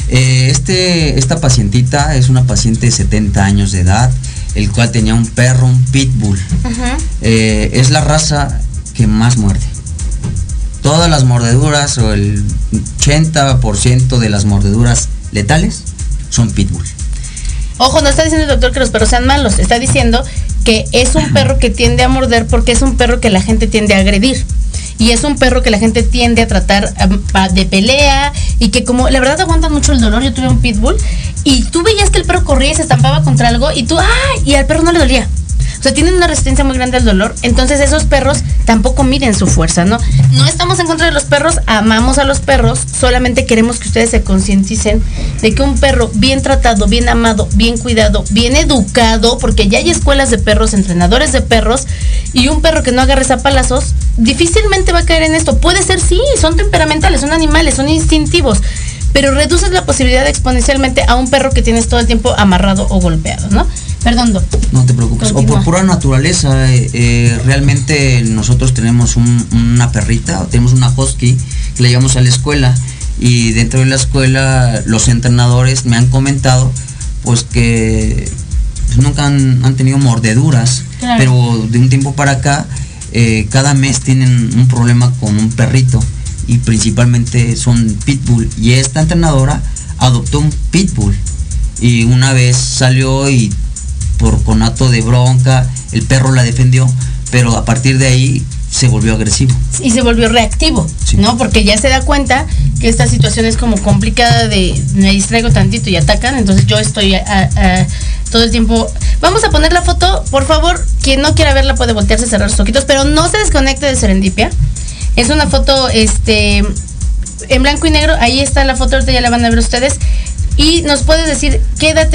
Eh, este, esta pacientita es una paciente de 70 años de edad, el cual tenía un perro, un pitbull. Eh, es la raza que más muerde. Todas las mordeduras o el 80% de las mordeduras letales son pitbull. Ojo, no está diciendo el doctor que los perros sean malos, está diciendo que es un perro que tiende a morder porque es un perro que la gente tiende a agredir. y es un perro que la gente tiende a tratar de pelea y que como la verdad aguantan mucho el dolor. Yo tuve un pitbull y tú veías que el perro corría y se estampaba contra algo y tú, ¡ay! Y al perro no le dolía. Sea, tienen una resistencia muy grande al dolor. Entonces esos perros tampoco miden su fuerza, ¿no? No estamos en contra de los perros, amamos a los perros, solamente queremos que ustedes se concienticen de que un perro bien tratado, bien amado, bien cuidado, bien educado, porque ya hay escuelas de perros, entrenadores de perros, y un perro que no agarre a palazos, difícilmente va a caer en esto. Puede ser, sí, son temperamentales, son animales, son instintivos pero reduces la posibilidad exponencialmente a un perro que tienes todo el tiempo amarrado o golpeado, ¿no? Perdón, No te preocupes. O por pura naturaleza, eh, eh, realmente nosotros tenemos una perrita, tenemos una husky que la llevamos a la escuela y dentro de la escuela los entrenadores me han comentado pues que pues, nunca han, tenido mordeduras, pero de un tiempo para acá eh, cada mes tienen un problema con un perrito y principalmente son pitbull y esta entrenadora adoptó un pitbull y una vez salió y por conato de bronca, el perro la defendió, pero a partir de ahí se volvió agresivo. Y se volvió reactivo, ¿no? Porque ya se da cuenta que esta situación es como complicada de me distraigo tantito y atacan, entonces yo estoy todo el tiempo. Vamos a poner la foto, por favor, quien no quiera verla puede voltearse, cerrar sus ojitos, pero no se desconecte de Serendipia. Es una foto este en blanco y negro, ahí está la foto, ahorita ya la van a ver ustedes. ¿Y nos puedes decir qué edad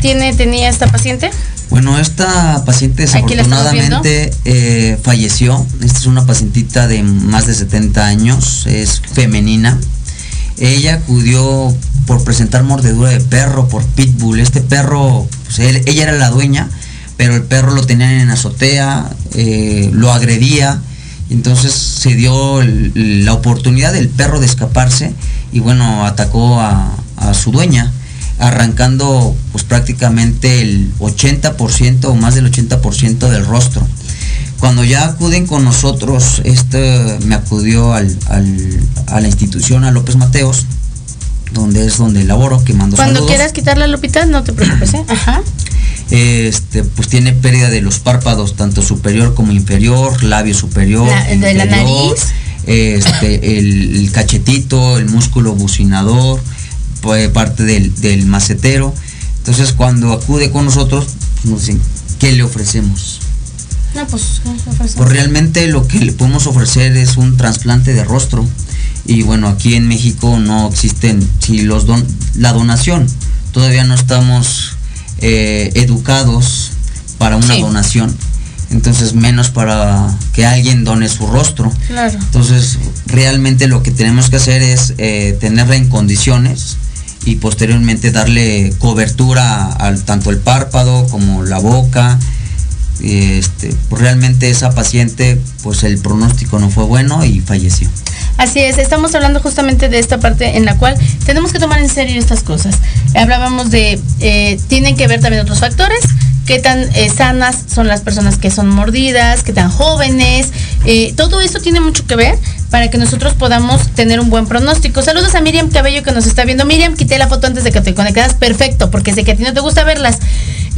tiene, tenía esta paciente? Bueno, esta paciente desafortunadamente eh, falleció. Esta es una pacientita de más de 70 años, es femenina. Ella acudió por presentar mordedura de perro, por pitbull. Este perro, pues, ella era la dueña, pero el perro lo tenían en azotea, eh, lo agredía. Entonces se dio la oportunidad del perro de escaparse y bueno, atacó a, a su dueña, arrancando pues prácticamente el 80% o más del 80% del rostro. Cuando ya acuden con nosotros, este me acudió al, a la institución, a López Mateos, donde es donde laboro, que mando Cuando quieras quitarle al hospital, no te preocupes, ¿eh? Ajá. Este, pues tiene pérdida de los párpados, tanto superior como inferior, labio superior. de la nariz. Este, el, cachetito, el músculo bucinador, parte del, macetero. Entonces cuando acude con nosotros, nos dicen, ¿qué le ofrecemos? No, pues, pues, realmente lo que le podemos ofrecer es un trasplante de rostro. Y bueno, aquí en México no existen, si los don, la donación, todavía no estamos eh, educados para una donación. Entonces menos para que alguien done su rostro. Entonces realmente lo que tenemos que hacer es eh, tenerla en condiciones y posteriormente darle cobertura al tanto el párpado como la boca. Este, pues realmente esa paciente, pues el pronóstico no fue bueno y falleció. Así es, estamos hablando justamente de esta parte en la cual tenemos que tomar en serio estas cosas. Hablábamos de, eh, tienen que ver también otros factores, qué tan eh, sanas son las personas que son mordidas, qué tan jóvenes. Eh, todo eso tiene mucho que ver para que nosotros podamos tener un buen pronóstico. Saludos a Miriam Cabello que nos está viendo. Miriam, quité la foto antes de que te conectaras. Perfecto, porque sé que a ti no te gusta verlas.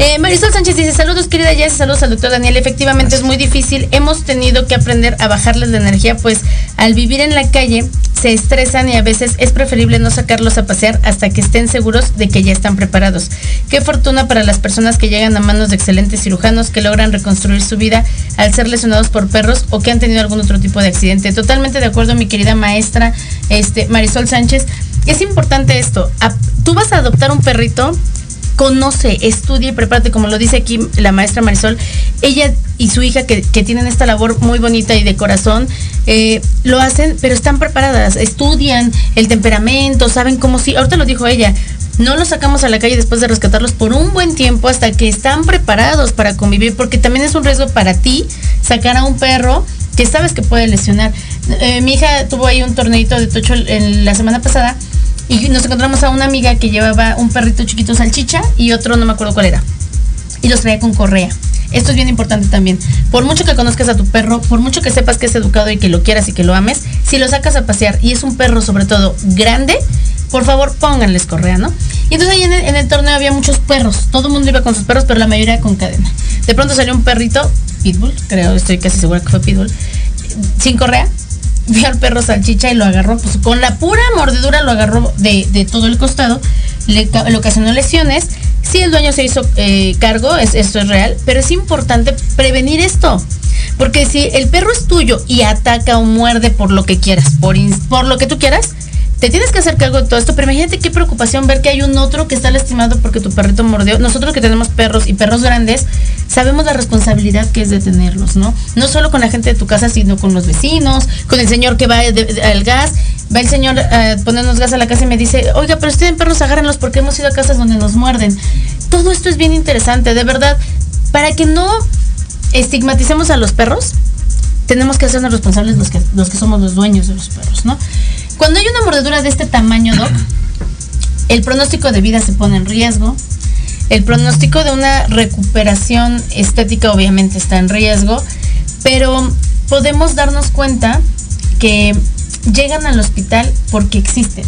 Eh, Marisol Sánchez dice, saludos querida Jess, saludos al doctor Daniel. Efectivamente es muy difícil. Hemos tenido que aprender a bajarles la energía, pues al vivir en la calle se estresan y a veces es preferible no sacarlos a pasear hasta que estén seguros de que ya están preparados. Qué fortuna para las personas que llegan a manos de excelentes cirujanos que logran reconstruir su vida al ser lesionados por perros o que han tenido algún otro tipo de accidente. Totalmente de acuerdo, mi querida maestra este, Marisol Sánchez. Es importante esto. Tú vas a adoptar un perrito conoce, estudia y prepárate, como lo dice aquí la maestra Marisol, ella y su hija que, tienen esta labor muy bonita y de corazón, eh, lo hacen, pero están preparadas, estudian el temperamento, saben cómo sí, ahorita lo dijo ella, no los sacamos a la calle después de rescatarlos por un buen tiempo hasta que están preparados para convivir, porque también es un riesgo para ti sacar a un perro que sabes que puede lesionar. Eh, mi hija tuvo ahí un torneito de tocho en la semana pasada y nos encontramos a una amiga que llevaba un perrito chiquito salchicha y otro no me acuerdo cuál era. Y los traía con correa. Esto es bien importante también. Por mucho que conozcas a tu perro, por mucho que sepas que es educado y que lo quieras y que lo ames, si lo sacas a pasear y es un perro sobre todo grande, por favor pónganles correa, ¿no? Y entonces ahí en el, torneo había muchos perros. Todo el mundo iba con sus perros, pero la mayoría con cadena. De pronto salió un perrito, pitbull, creo, estoy casi segura que fue pitbull, sin correa, vio al perro salchicha y lo agarró, pues con la pura mordedura lo agarró de, todo el costado, le, ocasionó lesiones. Sí, el dueño se hizo eh, cargo, es, esto es real, pero es importante prevenir esto. Porque si el perro es tuyo y ataca o muerde por lo que quieras, por, por lo que tú quieras, te tienes que hacer cargo de todo esto, pero imagínate qué preocupación ver que hay un otro que está lastimado porque tu perrito mordió. Nosotros que tenemos perros y perros grandes, sabemos la responsabilidad que es de tenerlos, ¿no? No solo con la gente de tu casa, sino con los vecinos, con el señor que va al gas. Va el señor a ponernos gas a la casa y me dice, oiga, pero ustedes perros agárrenlos porque hemos ido a casas donde nos muerden. Todo esto es bien interesante, de verdad. Para que no estigmaticemos a los perros, tenemos que hacernos responsables los que, los que somos los dueños de los perros, ¿no? Cuando hay una mordedura de este tamaño, Doc, el pronóstico de vida se pone en riesgo. El pronóstico de una recuperación estética obviamente está en riesgo, pero podemos darnos cuenta que llegan al hospital porque existen.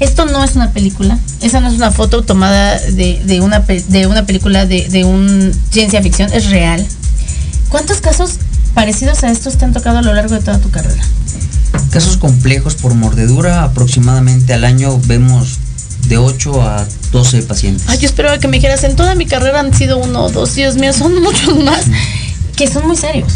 Esto no es una película, esa no es una foto tomada de, una, de una película de, de un ciencia ficción, es real. ¿Cuántos casos parecidos a estos te han tocado a lo largo de toda tu carrera? Casos complejos por mordedura, aproximadamente al año vemos de 8 a 12 pacientes. Ay, yo esperaba que me dijeras, en toda mi carrera han sido uno o dos, Dios mío, son muchos más, que son muy serios.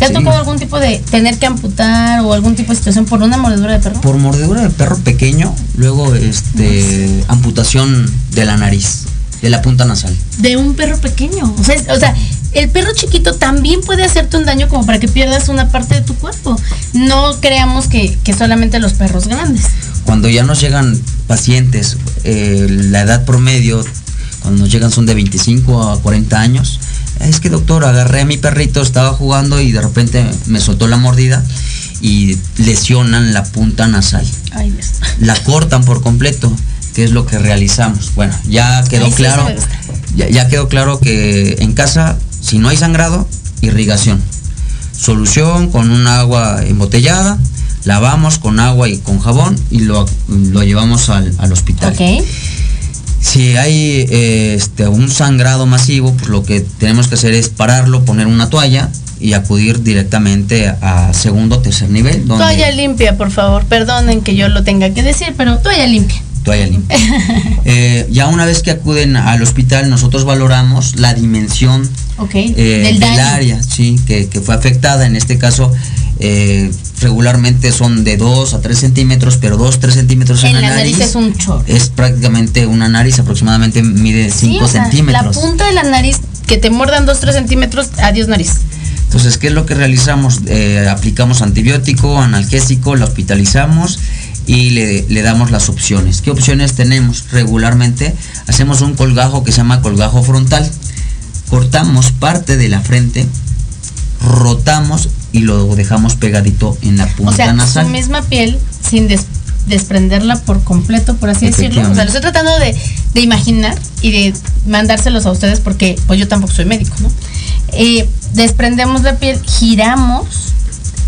¿Te ha tocado algún tipo de tener que amputar o algún tipo de situación por una mordedura de perro? Por mordedura de perro pequeño, luego este amputación de la nariz, de la punta nasal. De un perro pequeño. O sea, o sea, el perro chiquito también puede hacerte un daño como para que pierdas una parte de tu cuerpo. No creamos que, solamente los perros grandes. Cuando ya nos llegan pacientes, eh, la edad promedio, cuando nos llegan son de 25 a 40 años, es que doctor, agarré a mi perrito, estaba jugando y de repente me soltó la mordida y lesionan la punta nasal. Ay, la cortan por completo, que es lo que realizamos. Bueno, ya quedó claro. ya, quedó claro que en casa si no hay sangrado, irrigación. Solución con un agua embotellada, lavamos con agua y con jabón y lo, llevamos al, hospital. Si hay este, un sangrado masivo, pues lo que tenemos que hacer es pararlo, poner una toalla y acudir directamente a segundo o tercer nivel. Toalla limpia, por favor. Perdonen que yo lo tenga que decir, pero toalla limpia toalla limpia. Eh, ya una vez que acuden al hospital, nosotros valoramos la dimensión eh, del, área sí, que, fue afectada. En este caso, eh, regularmente son de 2 a 3 centímetros, pero 2, 3 centímetros en, la, nariz, es un chorro. Es prácticamente una nariz, aproximadamente mide 5 centímetros. La punta de la nariz, que te muerdan 2, 3 centímetros, adiós nariz. Entonces, ¿qué es lo que realizamos? aplicamos antibiótico, analgésico, la hospitalizamos y le, damos las opciones. ¿Qué opciones tenemos? Regularmente hacemos un colgajo que se llama colgajo frontal. Cortamos parte de la frente, rotamos y lo dejamos pegadito en la punta o sea, nasal. Su misma piel sin desprenderla por completo, por así decirlo. O sea, lo estoy tratando de, imaginar y de mandárselos a ustedes porque pues yo tampoco soy médico, ¿no? Eh, desprendemos la piel, giramos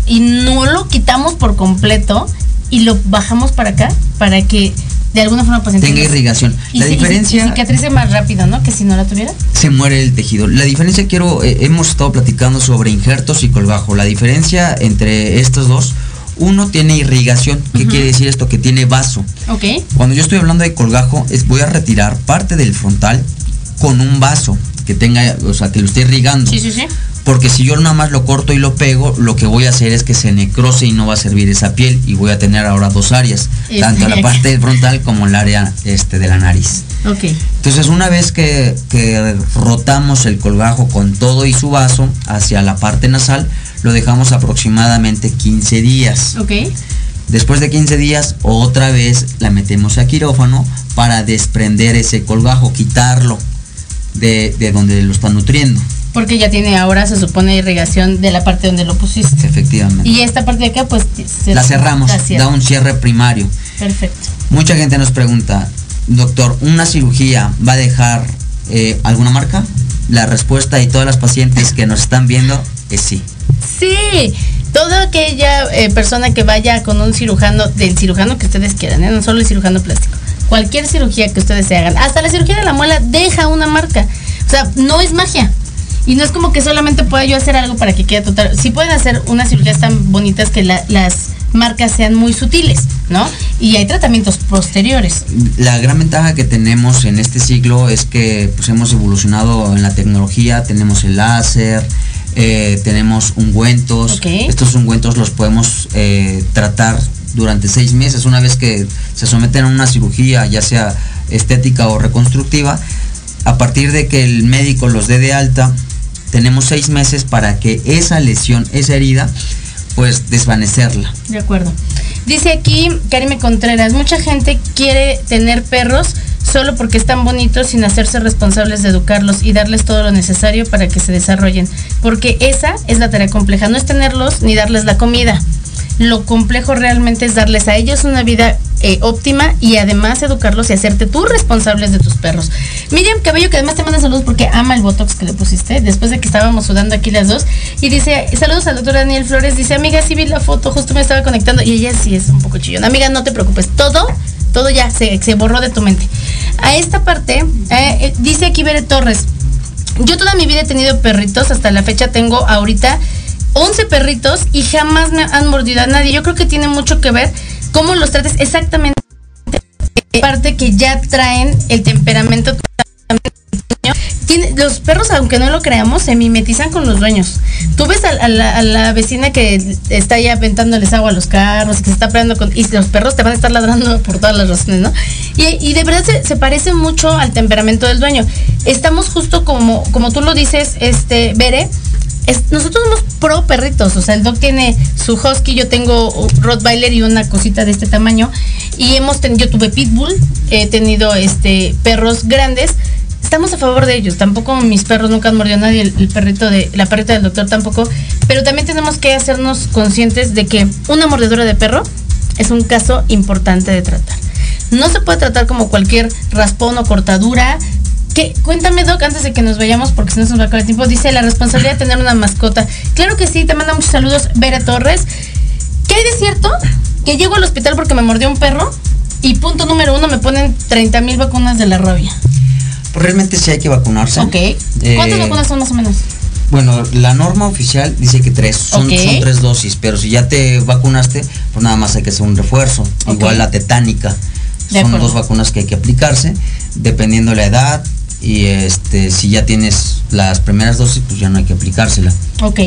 y no lo quitamos por completo y lo bajamos para acá para que de alguna forma pues tenga irrigación. la diferencia cicatrice más rápido, ¿no? Que si no la tuviera. Se muere el tejido. La diferencia quiero eh, hemos estado platicando sobre injertos y colgajo. La diferencia entre estos dos uno tiene irrigación. ¿Qué quiere decir esto? Que tiene vaso. Ok. Cuando yo estoy hablando de colgajo, es voy a retirar parte del frontal con un vaso que tenga, o sea, que lo esté irrigando. Sí, sí, sí porque si yo nada más lo corto y lo pego, lo que voy a hacer es que se necrose y no va a servir esa piel y voy a tener ahora dos áreas, tanto la parte frontal como el área este, de la nariz. Okay. Entonces una vez que, rotamos el colgajo con todo y su vaso hacia la parte nasal, lo dejamos aproximadamente 15 días. Okay. Después de 15 días, otra vez la metemos a quirófano para desprender ese colgajo, quitarlo de, de donde lo está nutriendo. Porque ya tiene ahora, se supone, irrigación de la parte donde lo pusiste. Efectivamente. Y esta parte de acá, pues... la cerramos, da un cierre primario. Perfecto. Mucha gente nos pregunta, doctor, ¿una cirugía va a dejar eh, alguna marca? La respuesta y todas las pacientes que nos están viendo es sí. Sí, toda aquella eh, persona que vaya con un cirujano, del cirujano que ustedes quieran, ¿eh? no solo el cirujano plástico, cualquier cirugía que ustedes se hagan, hasta la cirugía de la muela deja una marca. O sea, no es magia Y no es como que solamente pueda yo hacer algo para que quede total. Sí pueden hacer unas cirugías tan bonitas que las marcas sean muy sutiles, ¿no? Y hay tratamientos posteriores. La gran ventaja que tenemos en este siglo es que pues, hemos evolucionado en la tecnología, tenemos el láser, eh, tenemos ungüentos. Estos ungüentos los podemos eh, tratar durante seis meses, una vez que se someten a una cirugía, ya sea estética o reconstructiva, a partir de que el médico los dé de alta, tenemos seis meses para que esa lesión, esa herida, pues desvanecerla. De acuerdo. Dice aquí Karime Contreras, mucha gente quiere tener perros solo porque están bonitos sin hacerse responsables de educarlos y darles todo lo necesario para que se desarrollen. Porque esa es la tarea compleja, no es tenerlos ni darles la comida. Lo complejo realmente es darles a ellos una vida eh, óptima y además educarlos y hacerte tú responsables de tus perros. Miriam Cabello, que además te manda saludos porque ama el botox que le pusiste después de que estábamos sudando aquí las dos. Y dice, saludos al doctor Daniel Flores. Dice, amiga, sí vi la foto, justo me estaba conectando. Y ella sí es un poco chillón. Amiga, no te preocupes, todo, todo ya se, se borró de tu mente. A esta parte, eh, eh, dice aquí Bere Torres. Yo toda mi vida he tenido perritos, hasta la fecha tengo ahorita 11 perritos y jamás han mordido a nadie. Yo creo que tiene mucho que ver cómo los trates exactamente. Parte que ya traen el temperamento. Los perros, aunque no lo creamos, se mimetizan con los dueños. Tú ves a, la, vecina que está ya aventándoles agua a los carros, que se está peleando con. Y los perros te van a estar ladrando por todas las razones, ¿no? Y, de verdad se, se, parece mucho al temperamento del dueño. Estamos justo como, como tú lo dices, este, Bere, nosotros somos pro perritos, o sea, el dog tiene su husky, yo tengo Rottweiler y una cosita de este tamaño y hemos tenido, yo tuve pitbull, he tenido este perros grandes, estamos a favor de ellos, tampoco mis perros nunca han mordido a nadie, el, perrito de la perrita del doctor tampoco, pero también tenemos que hacernos conscientes de que una mordedura de perro es un caso importante de tratar. No se puede tratar como cualquier raspón o cortadura, Cuéntame, Doc, antes de que nos vayamos, porque si no se nos va a acabar el tiempo, dice la responsabilidad de tener una mascota. Claro que sí, te manda muchos saludos, Vera Torres. ¿Qué hay de cierto? Que llego al hospital porque me mordió un perro y punto número uno, me ponen 30 mil vacunas de la rabia. Pues realmente sí hay que vacunarse. Ok. ¿Cuántas eh, vacunas son más o menos? Bueno, la norma oficial dice que tres, son, tres dosis, pero si ya te vacunaste, pues nada más hay que hacer un refuerzo. Igual la tetánica. son dos vacunas que hay que aplicarse, dependiendo la edad, y este si ya tienes las primeras dosis pues ya no hay que aplicársela. Ok,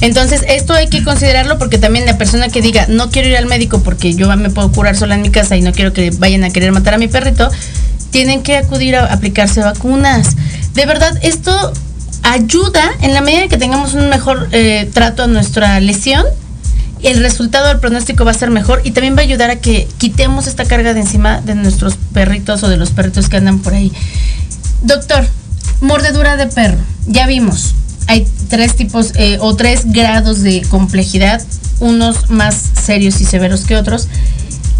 entonces esto hay que considerarlo porque también la persona que diga no quiero ir al médico porque yo me puedo curar sola en mi casa y no quiero que vayan a querer matar a mi perrito, tienen que acudir a aplicarse vacunas. De verdad, esto ayuda en la medida que tengamos un mejor eh, trato a nuestra lesión el resultado del pronóstico va a ser mejor y también va a ayudar a que quitemos esta carga de encima de nuestros perritos o de los perritos que andan por ahí. Doctor, mordedura de perro. Ya vimos, hay tres tipos eh, o tres grados de complejidad, unos más serios y severos que otros.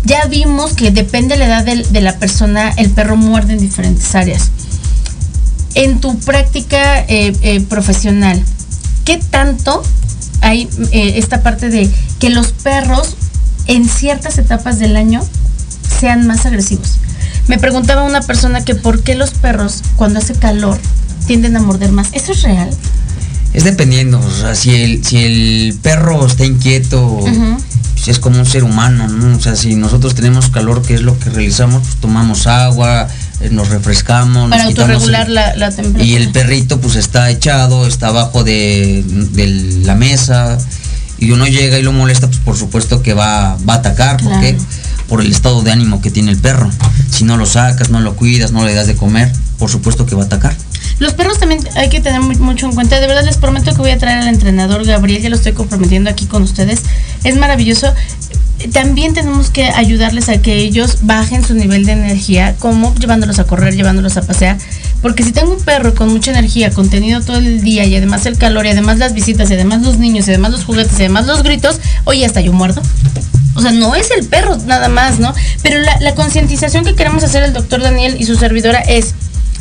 Ya vimos que depende de la edad de, la persona, el perro muerde en diferentes áreas. En tu práctica eh, eh, profesional, ¿qué tanto hay esta parte de que los perros en ciertas etapas del año sean más agresivos? Me preguntaba una persona que por qué los perros cuando hace calor tienden a morder más. ¿Eso es real? Es dependiendo, o sea, si el, si el perro está inquieto, pues es como un ser humano, ¿no? O sea, si nosotros tenemos calor, ¿qué es lo que realizamos? Pues tomamos agua, eh, nos refrescamos. Para autorregular la, la, temperatura. Y el perrito pues está echado, está abajo de, la mesa, y uno llega y lo molesta, pues por supuesto que va, va a atacar, porque por el estado de ánimo que tiene el perro. Si no lo sacas, no lo cuidas, no le das de comer, por supuesto que va a atacar. Los perros también hay que tener mucho en cuenta. De verdad les prometo que voy a traer al entrenador Gabriel, ya lo estoy comprometiendo aquí con ustedes. Es maravilloso. También tenemos que ayudarles a que ellos bajen su nivel de energía, como llevándolos a correr, llevándolos a pasear. Porque si tengo un perro con mucha energía, contenido todo el día y además el calor y además las visitas y además los niños y además los juguetes y además los gritos, oye, hasta yo muerdo. O sea, no es el perro nada más, ¿no? Pero la, concientización que queremos hacer el doctor Daniel y su servidora es,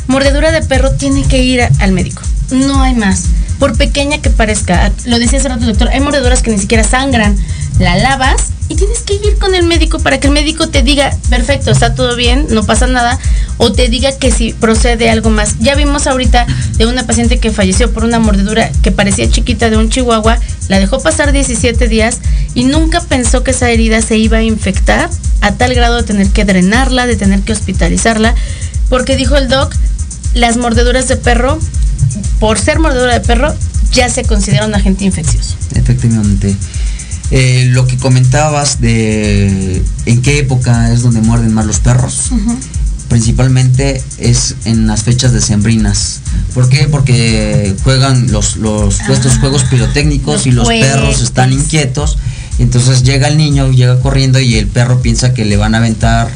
mordedura de perro tiene que ir al médico. No hay más. Por pequeña que parezca, lo decía hace rato el doctor, hay mordeduras que ni siquiera sangran. La lavas y tienes que ir con el médico para que el médico te diga, perfecto, está todo bien, no pasa nada, o te diga que si procede algo más. Ya vimos ahorita de una paciente que falleció por una mordedura que parecía chiquita de un chihuahua, la dejó pasar 17 días y nunca pensó que esa herida se iba a infectar a tal grado de tener que drenarla, de tener que hospitalizarla, porque dijo el doc, las mordeduras de perro, por ser mordedura de perro, ya se considera un agente infeccioso. Efectivamente. Eh, lo que comentabas de en qué época es donde muerden más los perros, principalmente es en las fechas decembrinas. ¿Por qué? Porque juegan los, los estos juegos pirotécnicos y los perros están inquietos. Entonces llega el niño, llega corriendo y el perro piensa que le van a aventar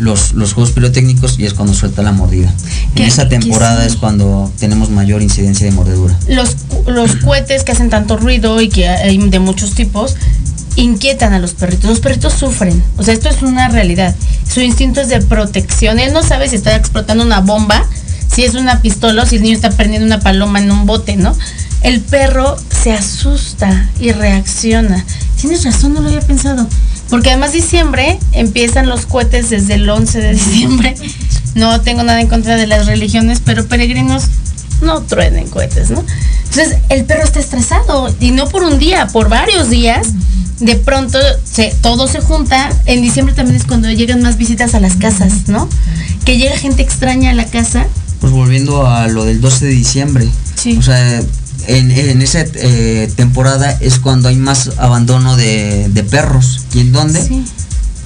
los, los juegos pirotécnicos y es cuando suelta la mordida. En esa temporada es cuando tenemos mayor incidencia de mordedura. Los, los cohetes que hacen tanto ruido y que hay de muchos tipos inquietan a los perritos. Los perritos sufren. O sea, esto es una realidad. Su instinto es de protección. Él no sabe si está explotando una bomba, si es una pistola o si el niño está prendiendo una paloma en un bote, ¿no? El perro se asusta y reacciona. Tienes razón, no lo había pensado. Porque además diciembre empiezan los cohetes desde el 11 de diciembre. No tengo nada en contra de las religiones, pero peregrinos no truenen cohetes, ¿no? Entonces el perro está estresado y no por un día, por varios días. De pronto se, todo se junta. En diciembre también es cuando llegan más visitas a las casas, ¿no? Que llega gente extraña a la casa. Pues volviendo a lo del 12 de diciembre. Sí. O sea, en, esa eh, temporada es cuando hay más abandono de, perros. ¿Y en dónde?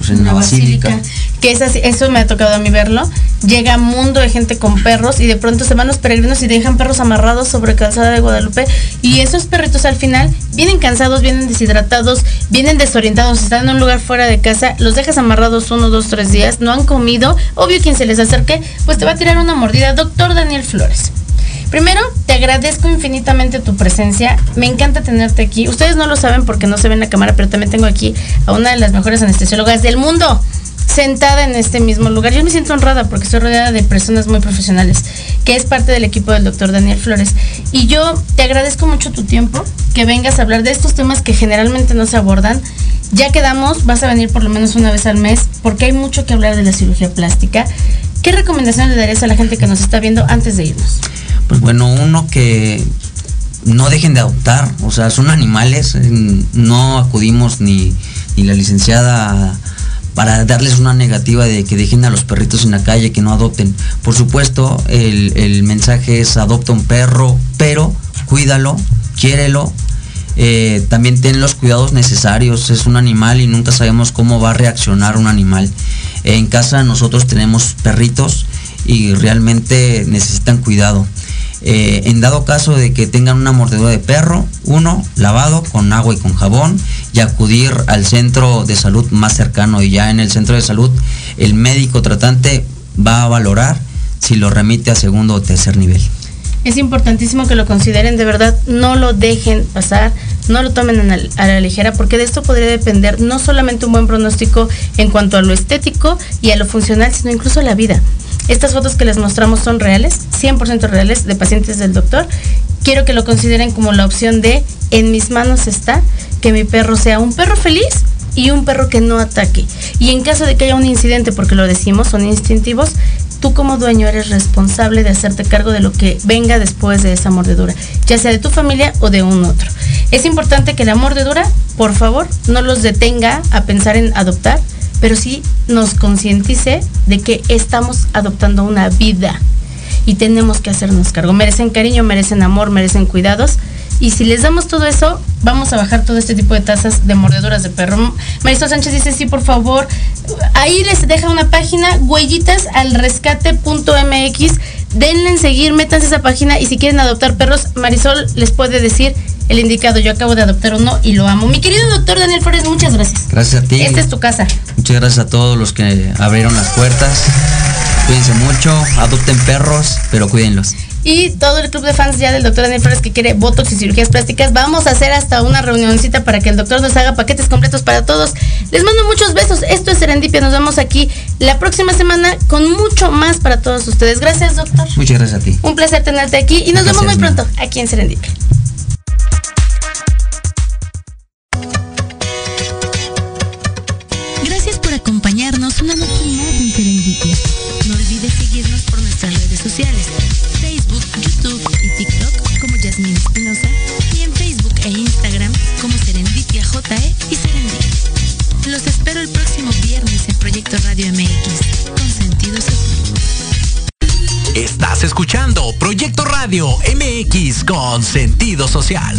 Pues en la, basílica. Que es así, eso me ha tocado a mí verlo. Llega un mundo de gente con perros y de pronto se van los peregrinos y dejan perros amarrados sobre calzada de Guadalupe. Y esos perritos al final vienen cansados, vienen deshidratados, vienen desorientados, están en un lugar fuera de casa, los dejas amarrados uno, dos, tres días, no han comido. Obvio quien se les acerque, pues te va a tirar una mordida. Doctor Daniel Flores. Primero, te agradezco infinitamente tu presencia. Me encanta tenerte aquí. Ustedes no lo saben porque no se ven en la cámara, pero también tengo aquí a una de las mejores anestesiólogas del mundo sentada en este mismo lugar. Yo me siento honrada porque estoy rodeada de personas muy profesionales, que es parte del equipo del doctor Daniel Flores. Y yo te agradezco mucho tu tiempo, que vengas a hablar de estos temas que generalmente no se abordan. Ya quedamos, vas a venir por lo menos una vez al mes, porque hay mucho que hablar de la cirugía plástica. ¿Qué recomendación le darías a la gente que nos está viendo antes de irnos? Pues bueno, uno que no dejen de adoptar, o sea, son animales, no acudimos ni, ni la licenciada para darles una negativa de que dejen a los perritos en la calle, que no adopten. Por supuesto, el, el mensaje es adopta un perro, pero cuídalo, quiérelo, eh, también ten los cuidados necesarios. Es un animal y nunca sabemos cómo va a reaccionar un animal. en casa nosotros tenemos perritos y realmente necesitan cuidado. Eh, en dado caso de que tengan una mordedura de perro, uno, lavado con agua y con jabón y acudir al centro de salud más cercano y ya en el centro de salud el médico tratante va a valorar si lo remite a segundo o tercer nivel. Es importantísimo que lo consideren, de verdad, no lo dejen pasar, no lo tomen a la ligera, porque de esto podría depender no solamente un buen pronóstico en cuanto a lo estético y a lo funcional, sino incluso a la vida. Estas fotos que les mostramos son reales, 100% reales, de pacientes del doctor. Quiero que lo consideren como la opción de, en mis manos está que mi perro sea un perro feliz y un perro que no ataque. Y en caso de que haya un incidente, porque lo decimos, son instintivos, tú como dueño eres responsable de hacerte cargo de lo que venga después de esa mordedura, ya sea de tu familia o de un otro. Es importante que la mordedura, por favor, no los detenga a pensar en adoptar, pero sí nos concientice de que estamos adoptando una vida y tenemos que hacernos cargo. Merecen cariño, merecen amor, merecen cuidados. Y si les damos todo eso, vamos a bajar todo este tipo de tasas de mordeduras de perro. Marisol Sánchez dice, sí, por favor. Ahí les deja una página, huellitas al rescate.mx. Denle en seguir, métanse esa página y si quieren adoptar perros, Marisol les puede decir el indicado. Yo acabo de adoptar uno y lo amo. Mi querido doctor Daniel Flores, muchas gracias. Gracias a ti. Esta es tu casa. Muchas gracias a todos los que abrieron las puertas. Cuídense mucho, adopten perros, pero cuídenlos. Y todo el club de fans ya del doctor Daniel Flores que quiere botox y cirugías plásticas, vamos a hacer hasta una reunioncita para que el doctor nos haga paquetes completos para todos. Les mando muchos besos. Esto es Serendipia. Nos vemos aquí la próxima semana con mucho más para todos ustedes. Gracias, doctor. Muchas gracias a ti. Un placer tenerte aquí y nos vemos muy pronto aquí en Serendipia. Facebook, YouTube y TikTok como Yasmín Espinosa y en Facebook e Instagram como Serenditia JE y Serendipia. Los espero el próximo viernes en Proyecto Radio MX con sentido social. Estás escuchando Proyecto Radio MX con sentido social.